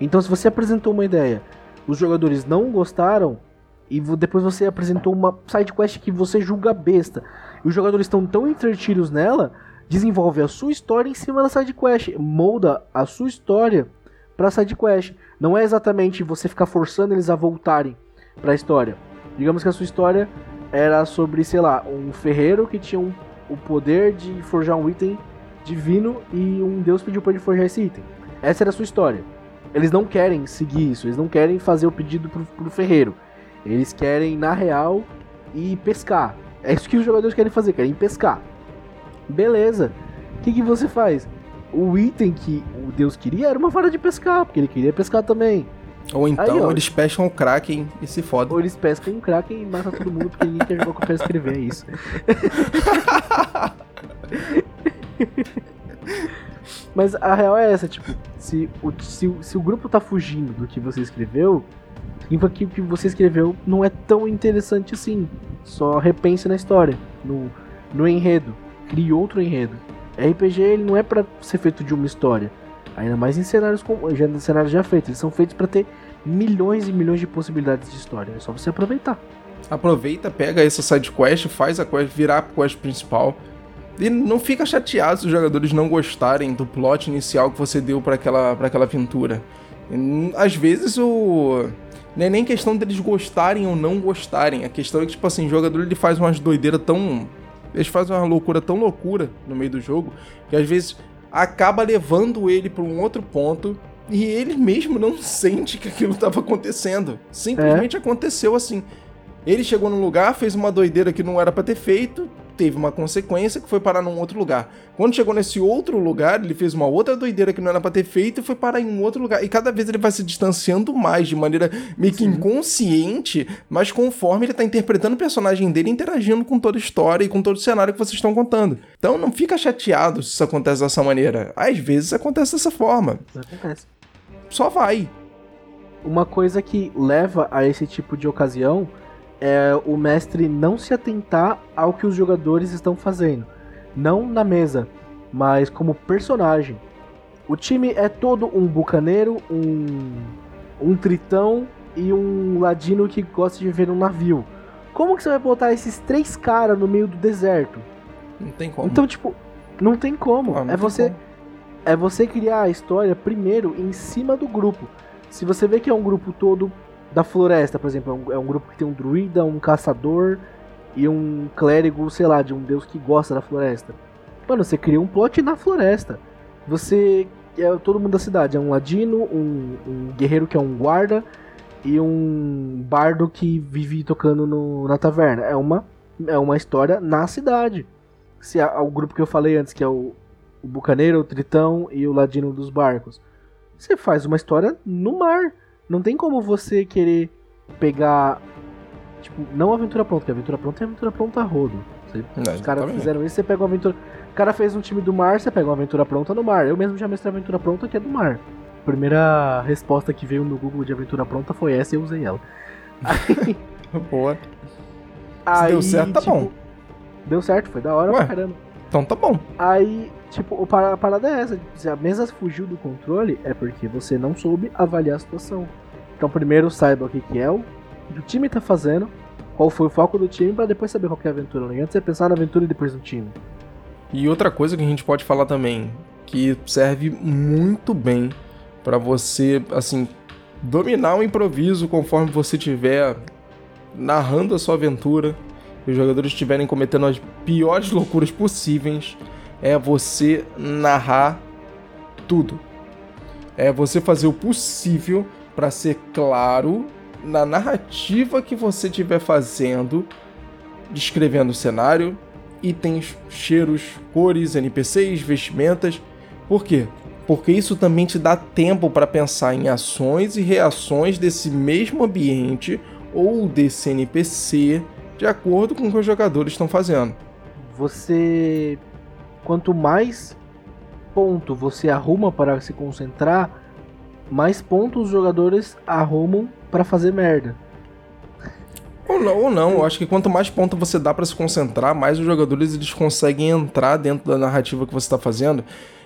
então se você apresentou uma ideia, os jogadores não gostaram, e depois você apresentou uma side quest que você julga besta, e os jogadores estão tão entretidos nela, desenvolve a sua história em cima da side quest, molda a sua história para side quest. Não é exatamente você ficar forçando eles a voltarem para a história. Digamos que a sua história era sobre, sei lá, um ferreiro que tinha um, o poder de forjar um item divino e um deus pediu para ele forjar esse item. Essa era a sua história. Eles não querem seguir isso, eles não querem fazer o pedido pro, pro ferreiro. Eles querem, na real, ir pescar. É isso que os jogadores querem fazer, querem pescar. Beleza. O que, que você faz? O item que o Deus queria era uma vara de pescar, porque ele queria pescar também. Ou então Aí, eles pescam o Kraken e se fodem. Ou eles pescam o Kraken e matam todo mundo porque ninguém quer jogar com o escrever, é isso. (laughs) Mas a real é essa, tipo, se o, se, se o grupo tá fugindo do que você escreveu, significa que o que você escreveu não é tão interessante assim. Só repense na história, no, no enredo. Crie outro enredo. RPG ele não é para ser feito de uma história, ainda mais em cenários já, cenários já feitos. Eles são feitos para ter milhões e milhões de possibilidades de história. É só você aproveitar. Aproveita, pega essa side quest, faz a quest virar a quest principal. E não fica chateado se os jogadores não gostarem do plot inicial que você deu para aquela, pra aquela aventura. Às vezes o. Não é nem questão deles gostarem ou não gostarem. A questão é que, tipo assim, o jogador ele faz umas doideiras tão eles fazem uma loucura tão loucura no meio do jogo que às vezes acaba levando ele para um outro ponto e ele mesmo não (laughs) sente que aquilo estava acontecendo. Simplesmente é. aconteceu assim. Ele chegou num lugar, fez uma doideira que não era para ter feito, teve uma consequência que foi parar num outro lugar. Quando chegou nesse outro lugar, ele fez uma outra doideira que não era para ter feito e foi parar em um outro lugar. E cada vez ele vai se distanciando mais, de maneira meio que Sim. inconsciente, mas conforme ele tá interpretando o personagem dele, interagindo com toda a história e com todo o cenário que vocês estão contando. Então não fica chateado se isso acontece dessa maneira. Às vezes acontece dessa forma. Acontece. Só vai. Uma coisa que leva a esse tipo de ocasião é o mestre não se atentar ao que os jogadores estão fazendo. Não na mesa, mas como personagem. O time é todo um bucaneiro, um, um tritão e um ladino que gosta de viver num navio. Como que você vai botar esses três caras no meio do deserto? Não tem como. Então, tipo, não tem como. Ah, não é tem você como. é você criar a história primeiro em cima do grupo. Se você vê que é um grupo todo da floresta, por exemplo. É um, é um, grupo que tem um druida, um caçador e um clérigo, sei lá, de um deus que gosta da floresta. Mano, você cria um plot na floresta. Você é todo mundo da cidade. É um ladino, um, um guerreiro que é um guarda e um bardo que vive tocando no, na taverna. É uma, é uma história na cidade. Se a, o grupo que eu falei antes, que é o, o bucaneiro, o tritão e o ladino dos barcos. Você faz uma história no mar. Não tem como você querer pegar. Tipo, não aventura pronta, porque aventura pronta é aventura pronta rodo. Você, não, os caras fizeram isso, você pega uma aventura. O cara fez um time do mar, você pega uma aventura pronta no mar. Eu mesmo já mestrei aventura pronta que é do mar. A primeira resposta que veio no Google de aventura pronta foi essa e eu usei ela. (laughs) Aí... Boa. Se deu certo, tá tipo, bom. Deu certo, foi da hora Ué, pra caramba. Então tá bom. Aí Tipo, a parada é essa. Se a mesa fugiu do controle, é porque você não soube avaliar a situação. Então, primeiro saiba o que, que é o que o time tá fazendo, qual foi o foco do time, para depois saber qual é a aventura. Não adianta você pensar na aventura e depois no time. E outra coisa que a gente pode falar também, que serve muito bem para você, assim, dominar o improviso conforme você estiver narrando a sua aventura, e os jogadores estiverem cometendo as piores loucuras possíveis, é você narrar tudo. É você fazer o possível para ser claro na narrativa que você estiver fazendo, descrevendo o cenário, itens, cheiros, cores, NPCs, vestimentas. Por quê? Porque isso também te dá tempo para pensar em ações e reações desse mesmo ambiente ou desse NPC de acordo com o que os jogadores estão fazendo. Você. Quanto mais ponto você arruma para se concentrar, mais pontos os jogadores arrumam para fazer merda. Ou não, ou não. Eu acho que quanto mais ponto você dá para se concentrar, mais os jogadores eles conseguem entrar dentro da narrativa que você está fazendo.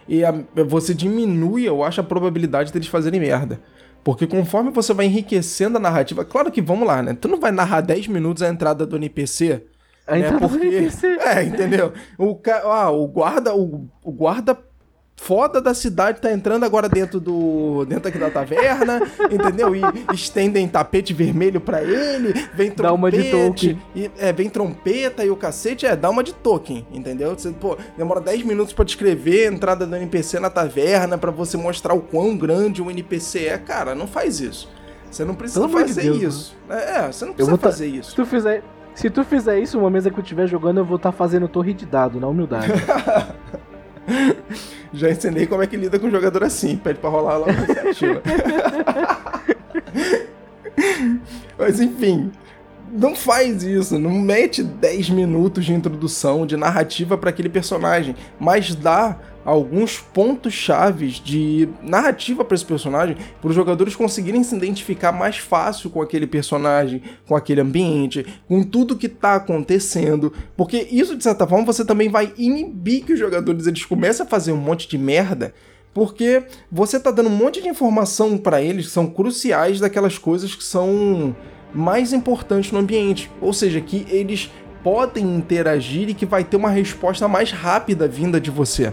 E a, você diminui, eu acho, a probabilidade deles fazerem merda. Porque conforme você vai enriquecendo a narrativa, claro que vamos lá, né? Tu não vai narrar 10 minutos a entrada do NPC. A né? entrada Porque, do NPC. (laughs) É, entendeu? O, ah, o guarda, o, o guarda foda da cidade tá entrando agora dentro do dentro aqui da taverna, entendeu? E estendem tapete vermelho para ele, vem trompete, dá uma de token. E, é, vem trompeta e o cacete é dá uma de token, entendeu? Você, pô, demora 10 minutos para descrever a entrada do NPC na taverna para você mostrar o quão grande o NPC é, cara, não faz isso. Você não precisa Pelo fazer de Deus, isso. Né? É, você não precisa fazer tá... isso. Se tu fizer se tu fizer isso uma mesa que eu estiver jogando, eu vou estar tá fazendo torre de dado, na humildade. (laughs) (laughs) Já ensinei como é que lida com um jogador assim. Pede pra rolar lá. (laughs) Mas enfim, não faz isso, não mete 10 minutos de introdução, de narrativa para aquele personagem, mas dá alguns pontos chaves de narrativa para esse personagem, para os jogadores conseguirem se identificar mais fácil com aquele personagem, com aquele ambiente, com tudo que está acontecendo, porque isso de certa forma você também vai inibir que os jogadores eles comecem a fazer um monte de merda, porque você está dando um monte de informação para eles que são cruciais daquelas coisas que são mais importantes no ambiente, ou seja, que eles podem interagir e que vai ter uma resposta mais rápida vinda de você.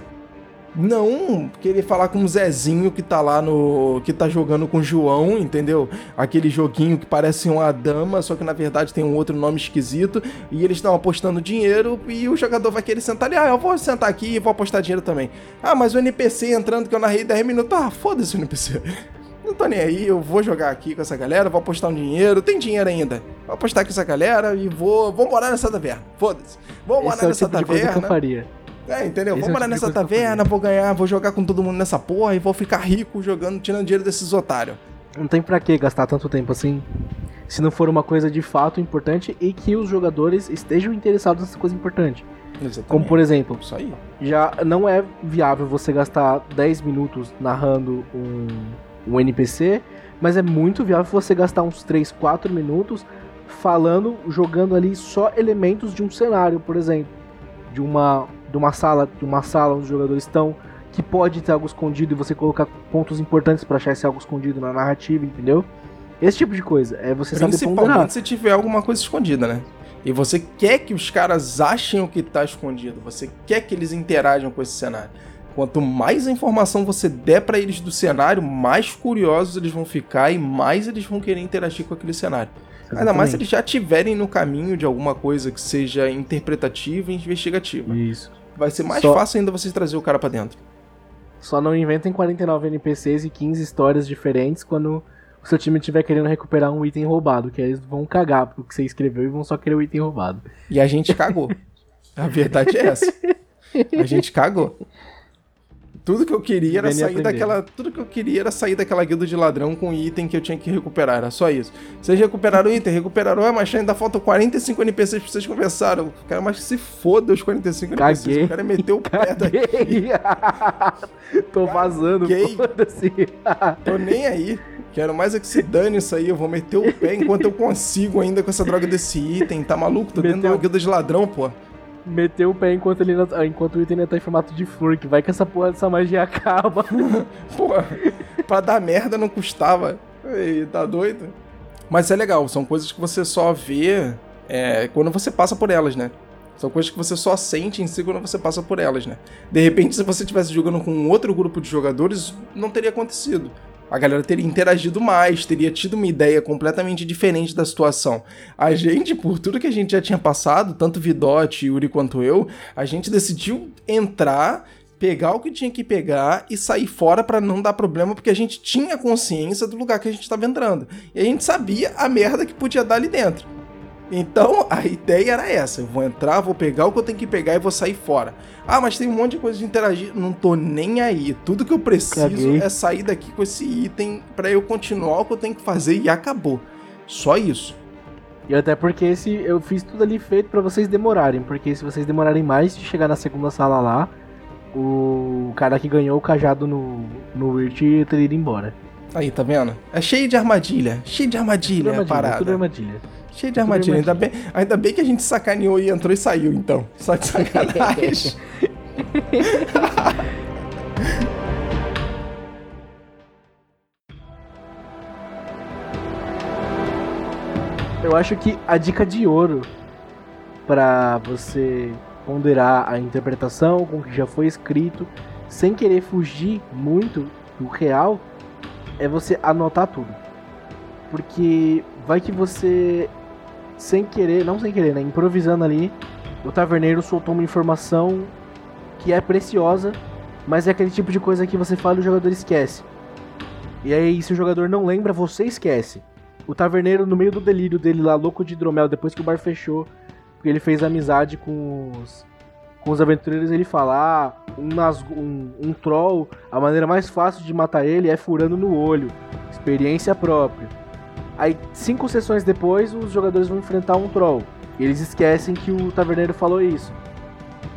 Não querer falar com o Zezinho que tá lá no. que tá jogando com o João, entendeu? Aquele joguinho que parece uma dama, só que na verdade tem um outro nome esquisito. E eles estão apostando dinheiro e o jogador vai querer sentar ali. Ah, eu vou sentar aqui e vou apostar dinheiro também. Ah, mas o NPC entrando que eu narrei 10 minutos. Ah, foda-se o NPC. (laughs) Não tô nem aí, eu vou jogar aqui com essa galera, vou apostar um dinheiro, tem dinheiro ainda. Vou apostar com essa galera e vou, vou morar nessa taverna. Foda-se. Vou morar Esse nessa é o tipo taverna. De coisa que eu faria. É, entendeu? Esse vou morar é nessa taverna, vou ganhar, vou jogar com todo mundo nessa porra e vou ficar rico jogando, tirando dinheiro desses otários. Não tem pra que gastar tanto tempo assim. Se não for uma coisa de fato importante e que os jogadores estejam interessados nessa coisa importante. Exatamente. Como por exemplo, Isso aí. já não é viável você gastar 10 minutos narrando um, um NPC, mas é muito viável você gastar uns 3, 4 minutos falando, jogando ali só elementos de um cenário, por exemplo. De uma de uma sala, de uma sala onde os jogadores estão, que pode ter algo escondido e você colocar pontos importantes para achar esse algo escondido na narrativa, entendeu? Esse tipo de coisa. É você saber Principalmente se tiver alguma coisa escondida, né? E você quer que os caras achem o que tá escondido, você quer que eles interajam com esse cenário. Quanto mais informação você der para eles do cenário, mais curiosos eles vão ficar e mais eles vão querer interagir com aquele cenário. Exatamente. Ainda mais se eles já estiverem no caminho de alguma coisa que seja interpretativa e investigativa. Isso vai ser mais Só... fácil ainda vocês trazer o cara para dentro. Só não inventem 49 NPCs e 15 histórias diferentes quando o seu time estiver querendo recuperar um item roubado, que aí eles vão cagar pro que você escreveu e vão só querer o item roubado. E a gente cagou. (laughs) a verdade é essa. A gente cagou. Tudo que eu queria era sair aprender. daquela. Tudo que eu queria era sair daquela guilda de ladrão com item que eu tinha que recuperar. Era só isso. Vocês recuperaram o item, recuperaram, é, mas ainda faltam 45 NPCs pra vocês conversaram. Cara, mas se foda os 45 Caguei. NPCs. O cara meteu o pé daqui. (laughs) Tô vazando, foda-se. Tô nem aí. Quero mais é que se dane isso aí. Eu vou meter o pé enquanto eu consigo ainda com essa droga desse item. Tá maluco? Tô dentro de uma guilda de ladrão, pô meteu o pé enquanto, ele enquanto o item ainda tá em formato de flor, que vai que essa porra dessa magia (laughs) acaba. (laughs) Porra, pra dar merda não custava. Ei, tá doido? Mas é legal, são coisas que você só vê é, quando você passa por elas, né? São coisas que você só sente em si quando você passa por elas, né? De repente, se você estivesse jogando com outro grupo de jogadores, não teria acontecido. A galera teria interagido mais, teria tido uma ideia completamente diferente da situação. A gente, por tudo que a gente já tinha passado, tanto Vidote, Yuri quanto eu, a gente decidiu entrar pegar o que tinha que pegar e sair fora para não dar problema, porque a gente tinha consciência do lugar que a gente estava entrando. E a gente sabia a merda que podia dar ali dentro. Então a ideia era essa: eu vou entrar, vou pegar o que eu tenho que pegar e vou sair fora. Ah, mas tem um monte de coisa de interagir. Não tô nem aí. Tudo que eu preciso Caguei. é sair daqui com esse item para eu continuar o que eu tenho que fazer e acabou. Só isso. E até porque esse, eu fiz tudo ali feito para vocês demorarem, porque se vocês demorarem mais de chegar na segunda sala lá, o cara que ganhou o cajado no, no Wirt teria ido embora. Aí, tá vendo? É cheio de armadilha. Cheio de armadilha, tudo armadilha parada. Tudo armadilha. Cheio de armadilha. Ainda bem, ainda bem que a gente sacaneou e entrou e saiu, então. Só de sacanagem. (laughs) Eu acho que a dica de ouro para você ponderar a interpretação com o que já foi escrito, sem querer fugir muito do real, é você anotar tudo. Porque vai que você, sem querer, não sem querer, né, improvisando ali, o taverneiro soltou uma informação que é preciosa, mas é aquele tipo de coisa que você fala e o jogador esquece. E aí, se o jogador não lembra, você esquece. O taverneiro, no meio do delírio dele lá, louco de hidromel, depois que o bar fechou, porque ele fez amizade com os, com os aventureiros, ele fala: ah, um, um, um troll, a maneira mais fácil de matar ele é furando no olho. Experiência própria. Aí, cinco sessões depois, os jogadores vão enfrentar um troll. E eles esquecem que o taverneiro falou isso.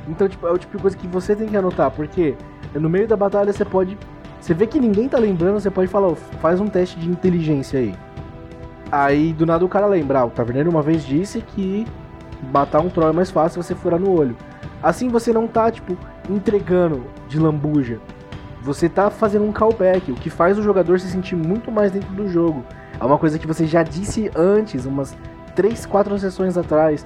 Então, tipo, é o tipo de coisa que você tem que anotar, porque no meio da batalha você pode. Você vê que ninguém tá lembrando, você pode falar, oh, faz um teste de inteligência aí. Aí do nada o cara lembra, ah, o taverneiro uma vez disse que matar um troll é mais fácil você furar no olho. Assim você não tá, tipo, entregando de lambuja. Você tá fazendo um callback, o que faz o jogador se sentir muito mais dentro do jogo. É uma coisa que você já disse antes, umas 3, 4 sessões atrás.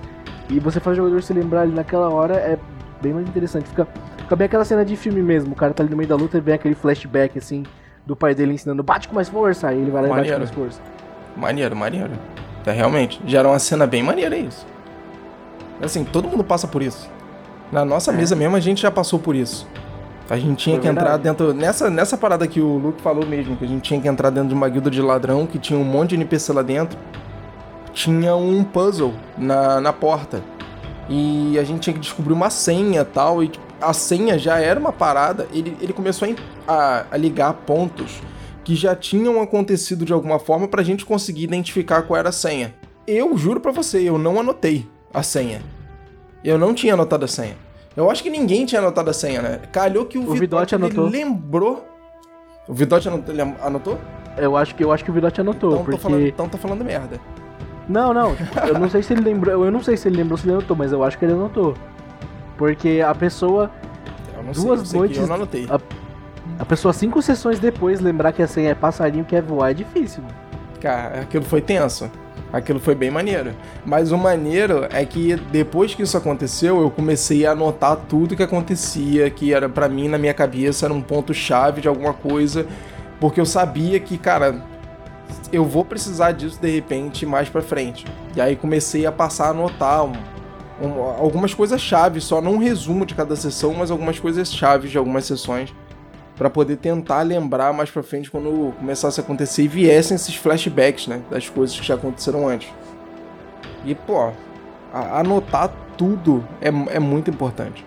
E você faz o jogador se lembrar ali naquela hora, é bem mais interessante. Fica, fica bem aquela cena de filme mesmo. O cara tá ali no meio da luta e vem aquele flashback assim do pai dele ensinando bate com mais força. Aí ele vai lá maneiro. e bate com mais força. Maneiro, maneiro. É, realmente. Gera uma cena bem maneira isso. Assim, todo mundo passa por isso. Na nossa é. mesa mesmo a gente já passou por isso. A gente tinha Foi que verdade. entrar dentro. Nessa, nessa parada que o Luke falou mesmo, que a gente tinha que entrar dentro de uma guilda de ladrão, que tinha um monte de NPC lá dentro. Tinha um puzzle na, na porta. E a gente tinha que descobrir uma senha tal. E a senha já era uma parada. Ele, ele começou a, a, a ligar pontos que já tinham acontecido de alguma forma pra gente conseguir identificar qual era a senha. Eu juro pra você, eu não anotei a senha. Eu não tinha anotado a senha. Eu acho que ninguém tinha anotado a senha, né? Calhou que o, o Vidote anotou. lembrou. O Vidote anotou? Eu acho que eu acho que o Vidote anotou, então, porque... falando, então tô falando merda. Não, não, eu não sei se ele lembrou, eu não sei se ele lembrou se ele anotou, mas eu acho que ele anotou. Porque a pessoa duas sei, noites, eu não anotei. A, a, pessoa cinco sessões depois lembrar que a senha é passarinho que é voar é difícil. Cara, aquilo foi tenso. Aquilo foi bem maneiro. Mas o maneiro é que depois que isso aconteceu, eu comecei a anotar tudo que acontecia, que era para mim na minha cabeça era um ponto chave de alguma coisa, porque eu sabia que, cara, eu vou precisar disso de repente mais para frente. E aí comecei a passar a anotar um, um, algumas coisas chaves, só não um resumo de cada sessão, mas algumas coisas chaves de algumas sessões para poder tentar lembrar mais pra frente quando começasse a acontecer e viessem esses flashbacks, né, das coisas que já aconteceram antes. E, pô, anotar tudo é, é muito importante.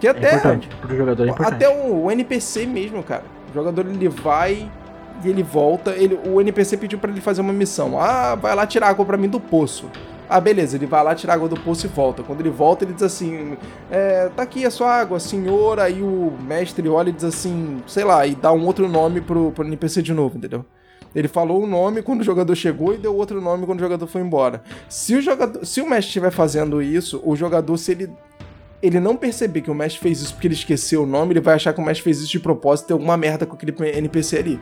Que até, é importante, pro jogador é importante. Até o, o NPC mesmo, cara. O jogador ele vai e ele volta, ele, o NPC pediu para ele fazer uma missão. Ah, vai lá tirar água para mim do poço. Ah, beleza, ele vai lá tirar água do poço e volta. Quando ele volta, ele diz assim: é, tá aqui a sua água, senhor. Aí o mestre olha e diz assim, sei lá, e dá um outro nome pro, pro NPC de novo, entendeu? Ele falou o nome quando o jogador chegou e deu outro nome quando o jogador foi embora. Se o jogador, se o mestre estiver fazendo isso, o jogador, se ele ele não perceber que o mestre fez isso porque ele esqueceu o nome, ele vai achar que o mestre fez isso de propósito e tem alguma merda com aquele NPC ali.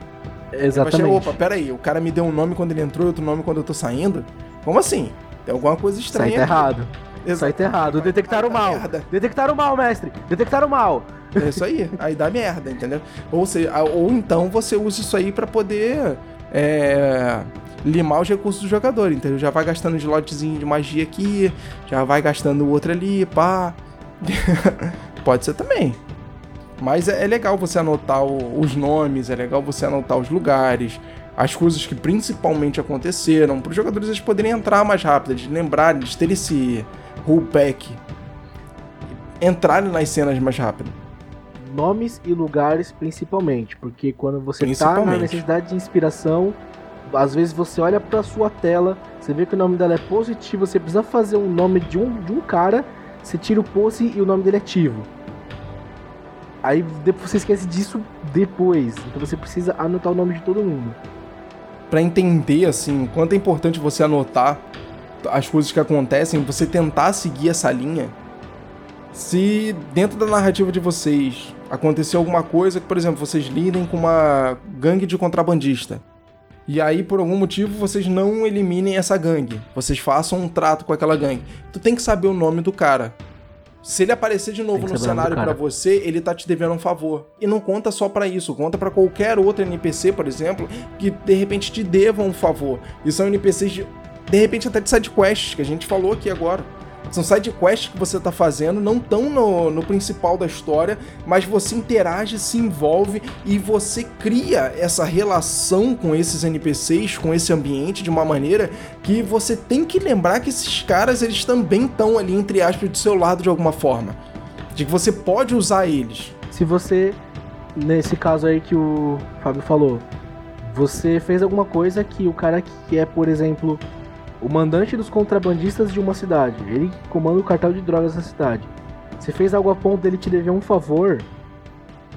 Exatamente. Achar, Opa, peraí, o cara me deu um nome quando ele entrou e outro nome quando eu tô saindo? Como assim? Tem alguma coisa estranha. Sai tá errado. Sai tá errado. Detectar o mal. Detectar o mal, mestre. Detectar o mal. É isso aí. aí dá merda, entendeu? Ou, seja, ou então você usa isso aí para poder é, limar os recursos do jogador, entendeu? Já vai gastando de slotzinho de magia aqui, já vai gastando outro ali, pá. (laughs) Pode ser também. Mas é, é legal você anotar o, os nomes, é legal você anotar os lugares, as coisas que principalmente aconteceram, para os jogadores eles poderem entrar mais rápido, eles lembrarem, eles terem esse rollback, entrarem nas cenas mais rápido. Nomes e lugares principalmente, porque quando você está na necessidade de inspiração, às vezes você olha para sua tela, você vê que o nome dela é positivo, você precisa fazer um nome de um, de um cara, você tira o pose e o nome dele é ativo. Aí depois você esquece disso depois. Então você precisa anotar o nome de todo mundo. Para entender assim, quanto é importante você anotar as coisas que acontecem, você tentar seguir essa linha. Se dentro da narrativa de vocês aconteceu alguma coisa que, por exemplo, vocês lidem com uma gangue de contrabandista. E aí, por algum motivo, vocês não eliminem essa gangue. Vocês façam um trato com aquela gangue. Tu tem que saber o nome do cara. Se ele aparecer de novo no cenário para você, ele tá te devendo um favor. E não conta só para isso, conta para qualquer outro NPC, por exemplo, que de repente te deva um favor. E são NPCs de, de repente até de sidequests, que a gente falou aqui agora. São sidequests que você está fazendo, não tão no, no principal da história, mas você interage, se envolve e você cria essa relação com esses NPCs, com esse ambiente de uma maneira que você tem que lembrar que esses caras eles também estão ali, entre aspas, do seu lado de alguma forma. De que você pode usar eles. Se você, nesse caso aí que o Fábio falou, você fez alguma coisa que o cara que é, por exemplo, o mandante dos contrabandistas de uma cidade. Ele comanda o cartel de drogas da cidade. Você fez algo a ponto dele te dever um favor.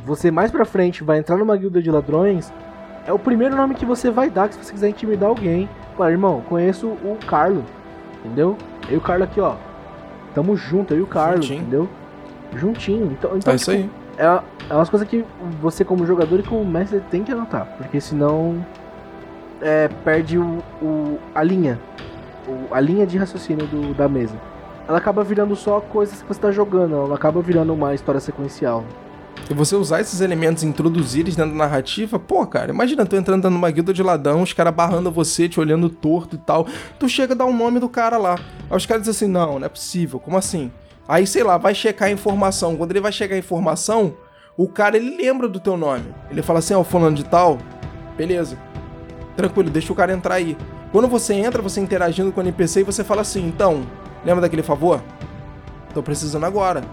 Você mais pra frente vai entrar numa guilda de ladrões. É o primeiro nome que você vai dar se você quiser intimidar alguém. Fala, irmão, conheço o Carlo. Entendeu? Eu e o Carlo aqui, ó. Tamo junto, eu e o Carlo, Juntinho. entendeu? Juntinho. Então, então é isso tipo, aí. É, é umas coisas que você, como jogador e como mestre, tem que anotar. Porque senão. É, perde o, o, a linha a linha de raciocínio do, da mesa. Ela acaba virando só coisas que você está jogando, ela acaba virando uma história sequencial. E você usar esses elementos, introduzir eles dentro da narrativa, pô, cara, imagina tu entrando numa guilda de ladrão, os caras barrando você, te olhando torto e tal. Tu chega a dar o um nome do cara lá. Aí os caras dizem assim: não, não é possível, como assim? Aí, sei lá, vai checar a informação. Quando ele vai chegar a informação, o cara ele lembra do teu nome. Ele fala assim: ó, oh, fulano de tal, beleza. Tranquilo, deixa o cara entrar aí. Quando você entra, você interagindo com o NPC e você fala assim: então, lembra daquele favor? Tô precisando agora.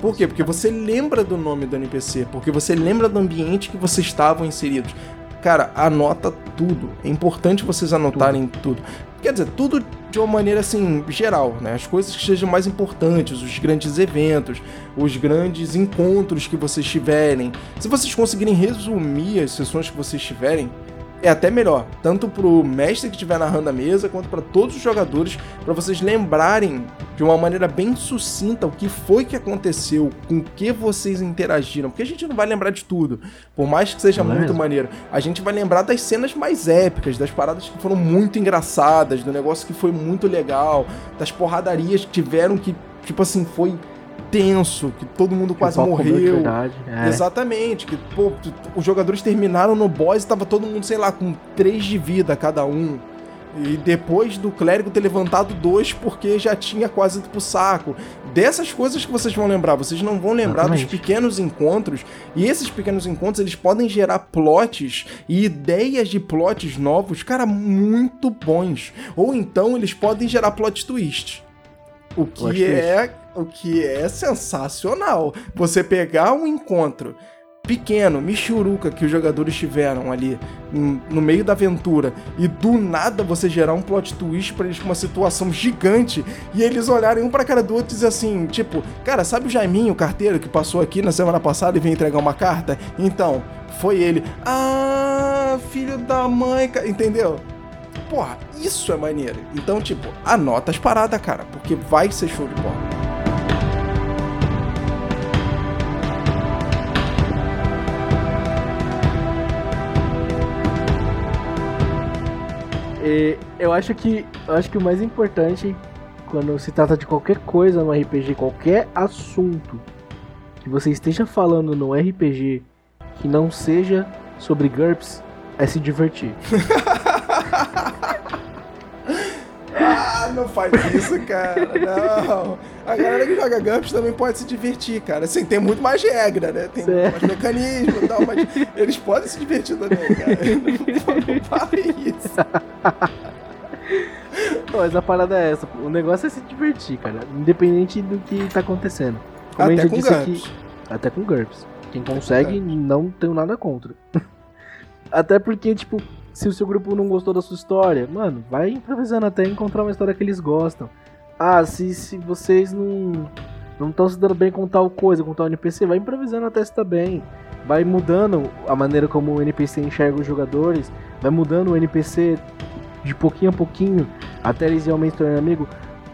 Por quê? Porque você lembra do nome do NPC, porque você lembra do ambiente que vocês estavam inseridos. Cara, anota tudo. É importante vocês anotarem tudo. tudo. Quer dizer, tudo de uma maneira assim, geral, né? As coisas que sejam mais importantes, os grandes eventos, os grandes encontros que vocês tiverem. Se vocês conseguirem resumir as sessões que vocês tiverem, é até melhor, tanto pro mestre que estiver narrando a mesa, quanto para todos os jogadores, para vocês lembrarem de uma maneira bem sucinta o que foi que aconteceu, com que vocês interagiram, porque a gente não vai lembrar de tudo, por mais que seja não é muito é maneiro. A gente vai lembrar das cenas mais épicas, das paradas que foram muito engraçadas, do negócio que foi muito legal, das porradarias que tiveram que, tipo assim, foi tenso, que todo mundo quase morreu. Verdade, é. Exatamente, que pô, os jogadores terminaram no boss e tava todo mundo, sei lá, com 3 de vida cada um. E depois do clérigo ter levantado dois porque já tinha quase ido pro saco. Dessas coisas que vocês vão lembrar, vocês não vão lembrar Exatamente. dos pequenos encontros. E esses pequenos encontros, eles podem gerar plots e ideias de plots novos, cara, muito bons. Ou então eles podem gerar plot twists. O que é o que é sensacional. Você pegar um encontro pequeno, michuruca que os jogadores tiveram ali no meio da aventura e do nada você gerar um plot twist para eles com uma situação gigante e eles olharem um para cara do outro e dizer assim, tipo, cara, sabe o Jaiminho, o carteiro que passou aqui na semana passada e veio entregar uma carta? Então, foi ele. Ah, filho da mãe, entendeu? Porra, isso é maneiro. Então, tipo, anota as paradas, cara, porque vai ser show de bola. eu acho que eu acho que o mais importante quando se trata de qualquer coisa no RPG, qualquer assunto, que você esteja falando no RPG que não seja sobre GURPS é se divertir. (laughs) ah, não faz isso, cara. Não. A galera que joga GURPS também pode se divertir, cara. Assim, tem muito mais regra, né? Tem certo. mais mecanismo tal, mas eles podem se divertir também, cara. (laughs) Não, não fale isso. Mas a parada é essa, o negócio é se divertir, cara. Independente do que tá acontecendo. Como até com GURPS. Aqui, até com GURPS. Quem consegue, não tenho nada contra. (laughs) até porque, tipo, se o seu grupo não gostou da sua história, mano, vai improvisando até encontrar uma história que eles gostam. Ah, se, se vocês não não estão se dando bem com tal coisa, com tal NPC, vai improvisando até se tá bem. Vai mudando a maneira como o NPC enxerga os jogadores, vai mudando o NPC de pouquinho a pouquinho, até eles realmente tornarem amigo.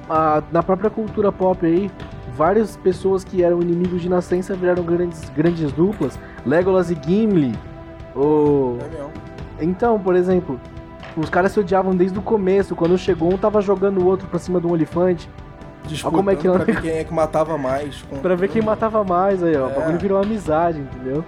Ah, na própria cultura pop aí, várias pessoas que eram inimigos de nascença viraram grandes, grandes duplas. Legolas e Gimli. Ou... então, por exemplo, os caras se odiavam desde o começo. Quando chegou um tava jogando o outro pra cima de um elefante. Disputando como é que pra ver quem é que matava mais. Com... pra ver quem matava mais aí, ó. É. O bagulho virou amizade, entendeu?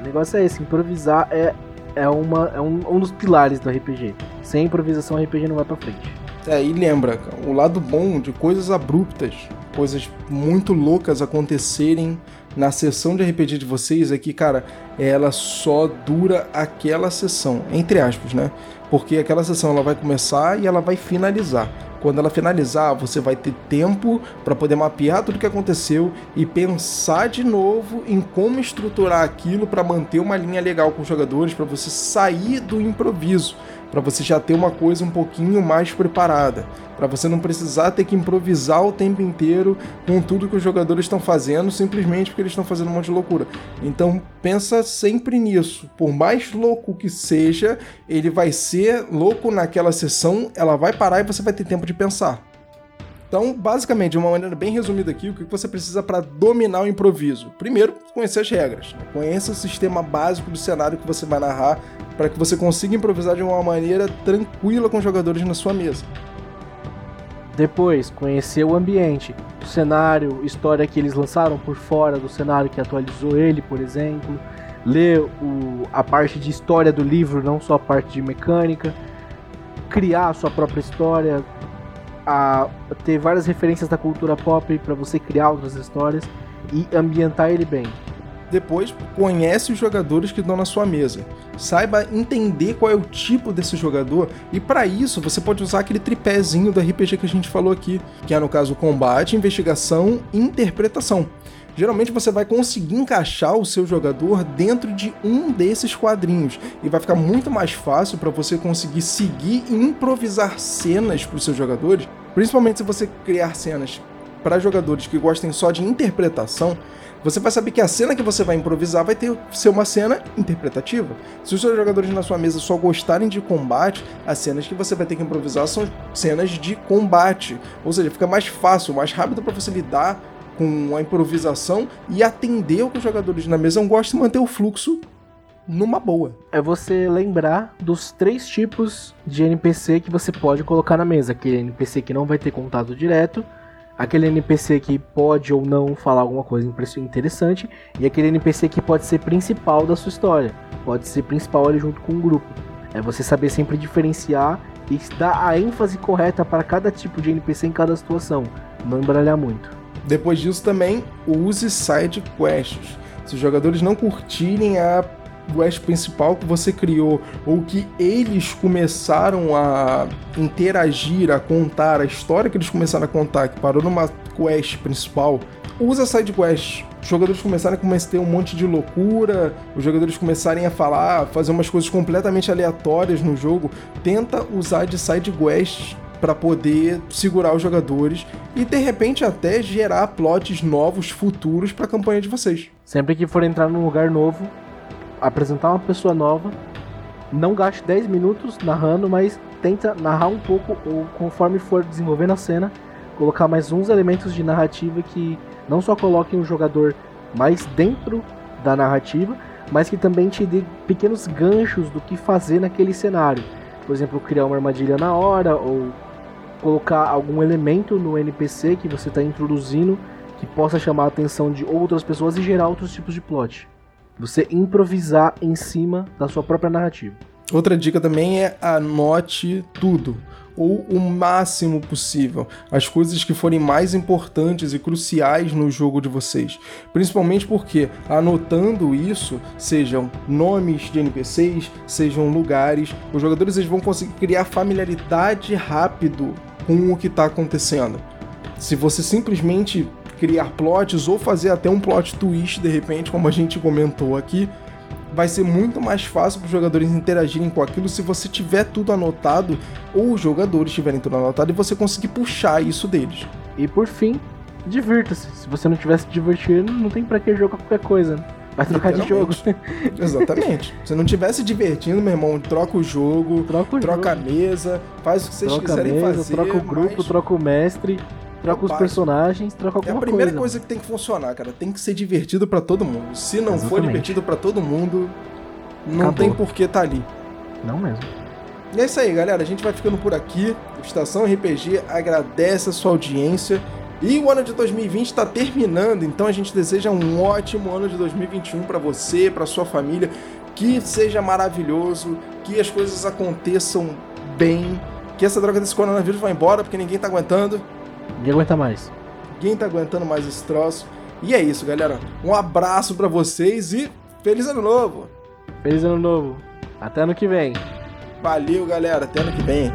O negócio é esse, improvisar é, é, uma, é um, um dos pilares do RPG. Sem improvisação, o RPG não vai pra frente. É, e lembra, o lado bom de coisas abruptas, coisas muito loucas acontecerem na sessão de RPG de vocês é que, cara, ela só dura aquela sessão, entre aspas, né? Porque aquela sessão ela vai começar e ela vai finalizar. Quando ela finalizar, você vai ter tempo para poder mapear tudo que aconteceu e pensar de novo em como estruturar aquilo para manter uma linha legal com os jogadores, para você sair do improviso para você já ter uma coisa um pouquinho mais preparada, para você não precisar ter que improvisar o tempo inteiro com tudo que os jogadores estão fazendo, simplesmente porque eles estão fazendo um monte de loucura. Então pensa sempre nisso. Por mais louco que seja, ele vai ser louco naquela sessão, ela vai parar e você vai ter tempo de pensar. Então, basicamente, de uma maneira bem resumida aqui, o que você precisa para dominar o improviso? Primeiro, conhecer as regras. Né? Conheça o sistema básico do cenário que você vai narrar para que você consiga improvisar de uma maneira tranquila com os jogadores na sua mesa. Depois, conhecer o ambiente, o cenário, história que eles lançaram por fora do cenário que atualizou ele, por exemplo. Ler o, a parte de história do livro, não só a parte de mecânica. Criar a sua própria história, a ter várias referências da cultura pop para você criar outras histórias e ambientar ele bem. Depois, conhece os jogadores que estão na sua mesa. Saiba entender qual é o tipo desse jogador e para isso você pode usar aquele tripézinho do RPG que a gente falou aqui, que é no caso combate, investigação e interpretação. Geralmente você vai conseguir encaixar o seu jogador dentro de um desses quadrinhos e vai ficar muito mais fácil para você conseguir seguir e improvisar cenas para os seus jogadores, principalmente se você criar cenas para jogadores que gostem só de interpretação, você vai saber que a cena que você vai improvisar vai ter ser uma cena interpretativa. Se os seus jogadores na sua mesa só gostarem de combate, as cenas que você vai ter que improvisar são cenas de combate. Ou seja, fica mais fácil, mais rápido para você lidar com a improvisação e atender o que os jogadores na mesa gostam e manter o fluxo numa boa. É você lembrar dos três tipos de NPC que você pode colocar na mesa. Aquele NPC que não vai ter contato direto, aquele NPC que pode ou não falar alguma coisa interessante e aquele NPC que pode ser principal da sua história, pode ser principal ali junto com o grupo. É você saber sempre diferenciar e dar a ênfase correta para cada tipo de NPC em cada situação, não embaralhar muito. Depois disso também use side quests. Se os jogadores não curtirem a quest principal que você criou ou que eles começaram a interagir, a contar, a história que eles começaram a contar, que parou numa quest principal, usa side quest. Os jogadores começarem a ter um monte de loucura, os jogadores começarem a falar, fazer umas coisas completamente aleatórias no jogo, tenta usar de side quest para poder segurar os jogadores e de repente até gerar plots novos futuros para a campanha de vocês. Sempre que for entrar num lugar novo, apresentar uma pessoa nova, não gaste 10 minutos narrando, mas tenta narrar um pouco ou conforme for desenvolvendo a cena, colocar mais uns elementos de narrativa que não só coloquem o jogador mais dentro da narrativa, mas que também te dê pequenos ganchos do que fazer naquele cenário. Por exemplo, criar uma armadilha na hora ou colocar algum elemento no NPC que você está introduzindo que possa chamar a atenção de outras pessoas e gerar outros tipos de plot. Você improvisar em cima da sua própria narrativa. Outra dica também é anote tudo ou o máximo possível as coisas que forem mais importantes e cruciais no jogo de vocês. Principalmente porque anotando isso, sejam nomes de NPCs, sejam lugares, os jogadores eles vão conseguir criar familiaridade rápido com o que está acontecendo. Se você simplesmente criar plots ou fazer até um plot twist de repente, como a gente comentou aqui, vai ser muito mais fácil para os jogadores interagirem com aquilo se você tiver tudo anotado ou os jogadores tiverem tudo anotado e você conseguir puxar isso deles. E por fim, divirta-se. Se você não tivesse divertindo, não tem para que jogar qualquer coisa. Vai trocar de jogo. Exatamente. Se não tivesse divertindo, meu irmão, troca o jogo, troca, o troca jogo. a mesa, faz o que vocês troca quiserem mesa, fazer. Troca o grupo, mas... troca o mestre troca os personagens, troca alguma coisa. É a primeira coisa, coisa que tem que funcionar, cara. Tem que ser divertido para todo mundo. Se não Exatamente. for divertido para todo mundo, não Acabou. tem por que tá ali. Não mesmo. E é isso aí, galera. A gente vai ficando por aqui. Estação RPG agradece a sua audiência. E o ano de 2020 está terminando, então a gente deseja um ótimo ano de 2021 para você, para sua família, que seja maravilhoso, que as coisas aconteçam bem, que essa droga desse coronavírus vá embora, porque ninguém tá aguentando. Ninguém aguenta mais. Ninguém tá aguentando mais esse troço. E é isso, galera. Um abraço para vocês e feliz ano novo! Feliz ano novo. Até ano que vem. Valeu, galera. Até ano que vem.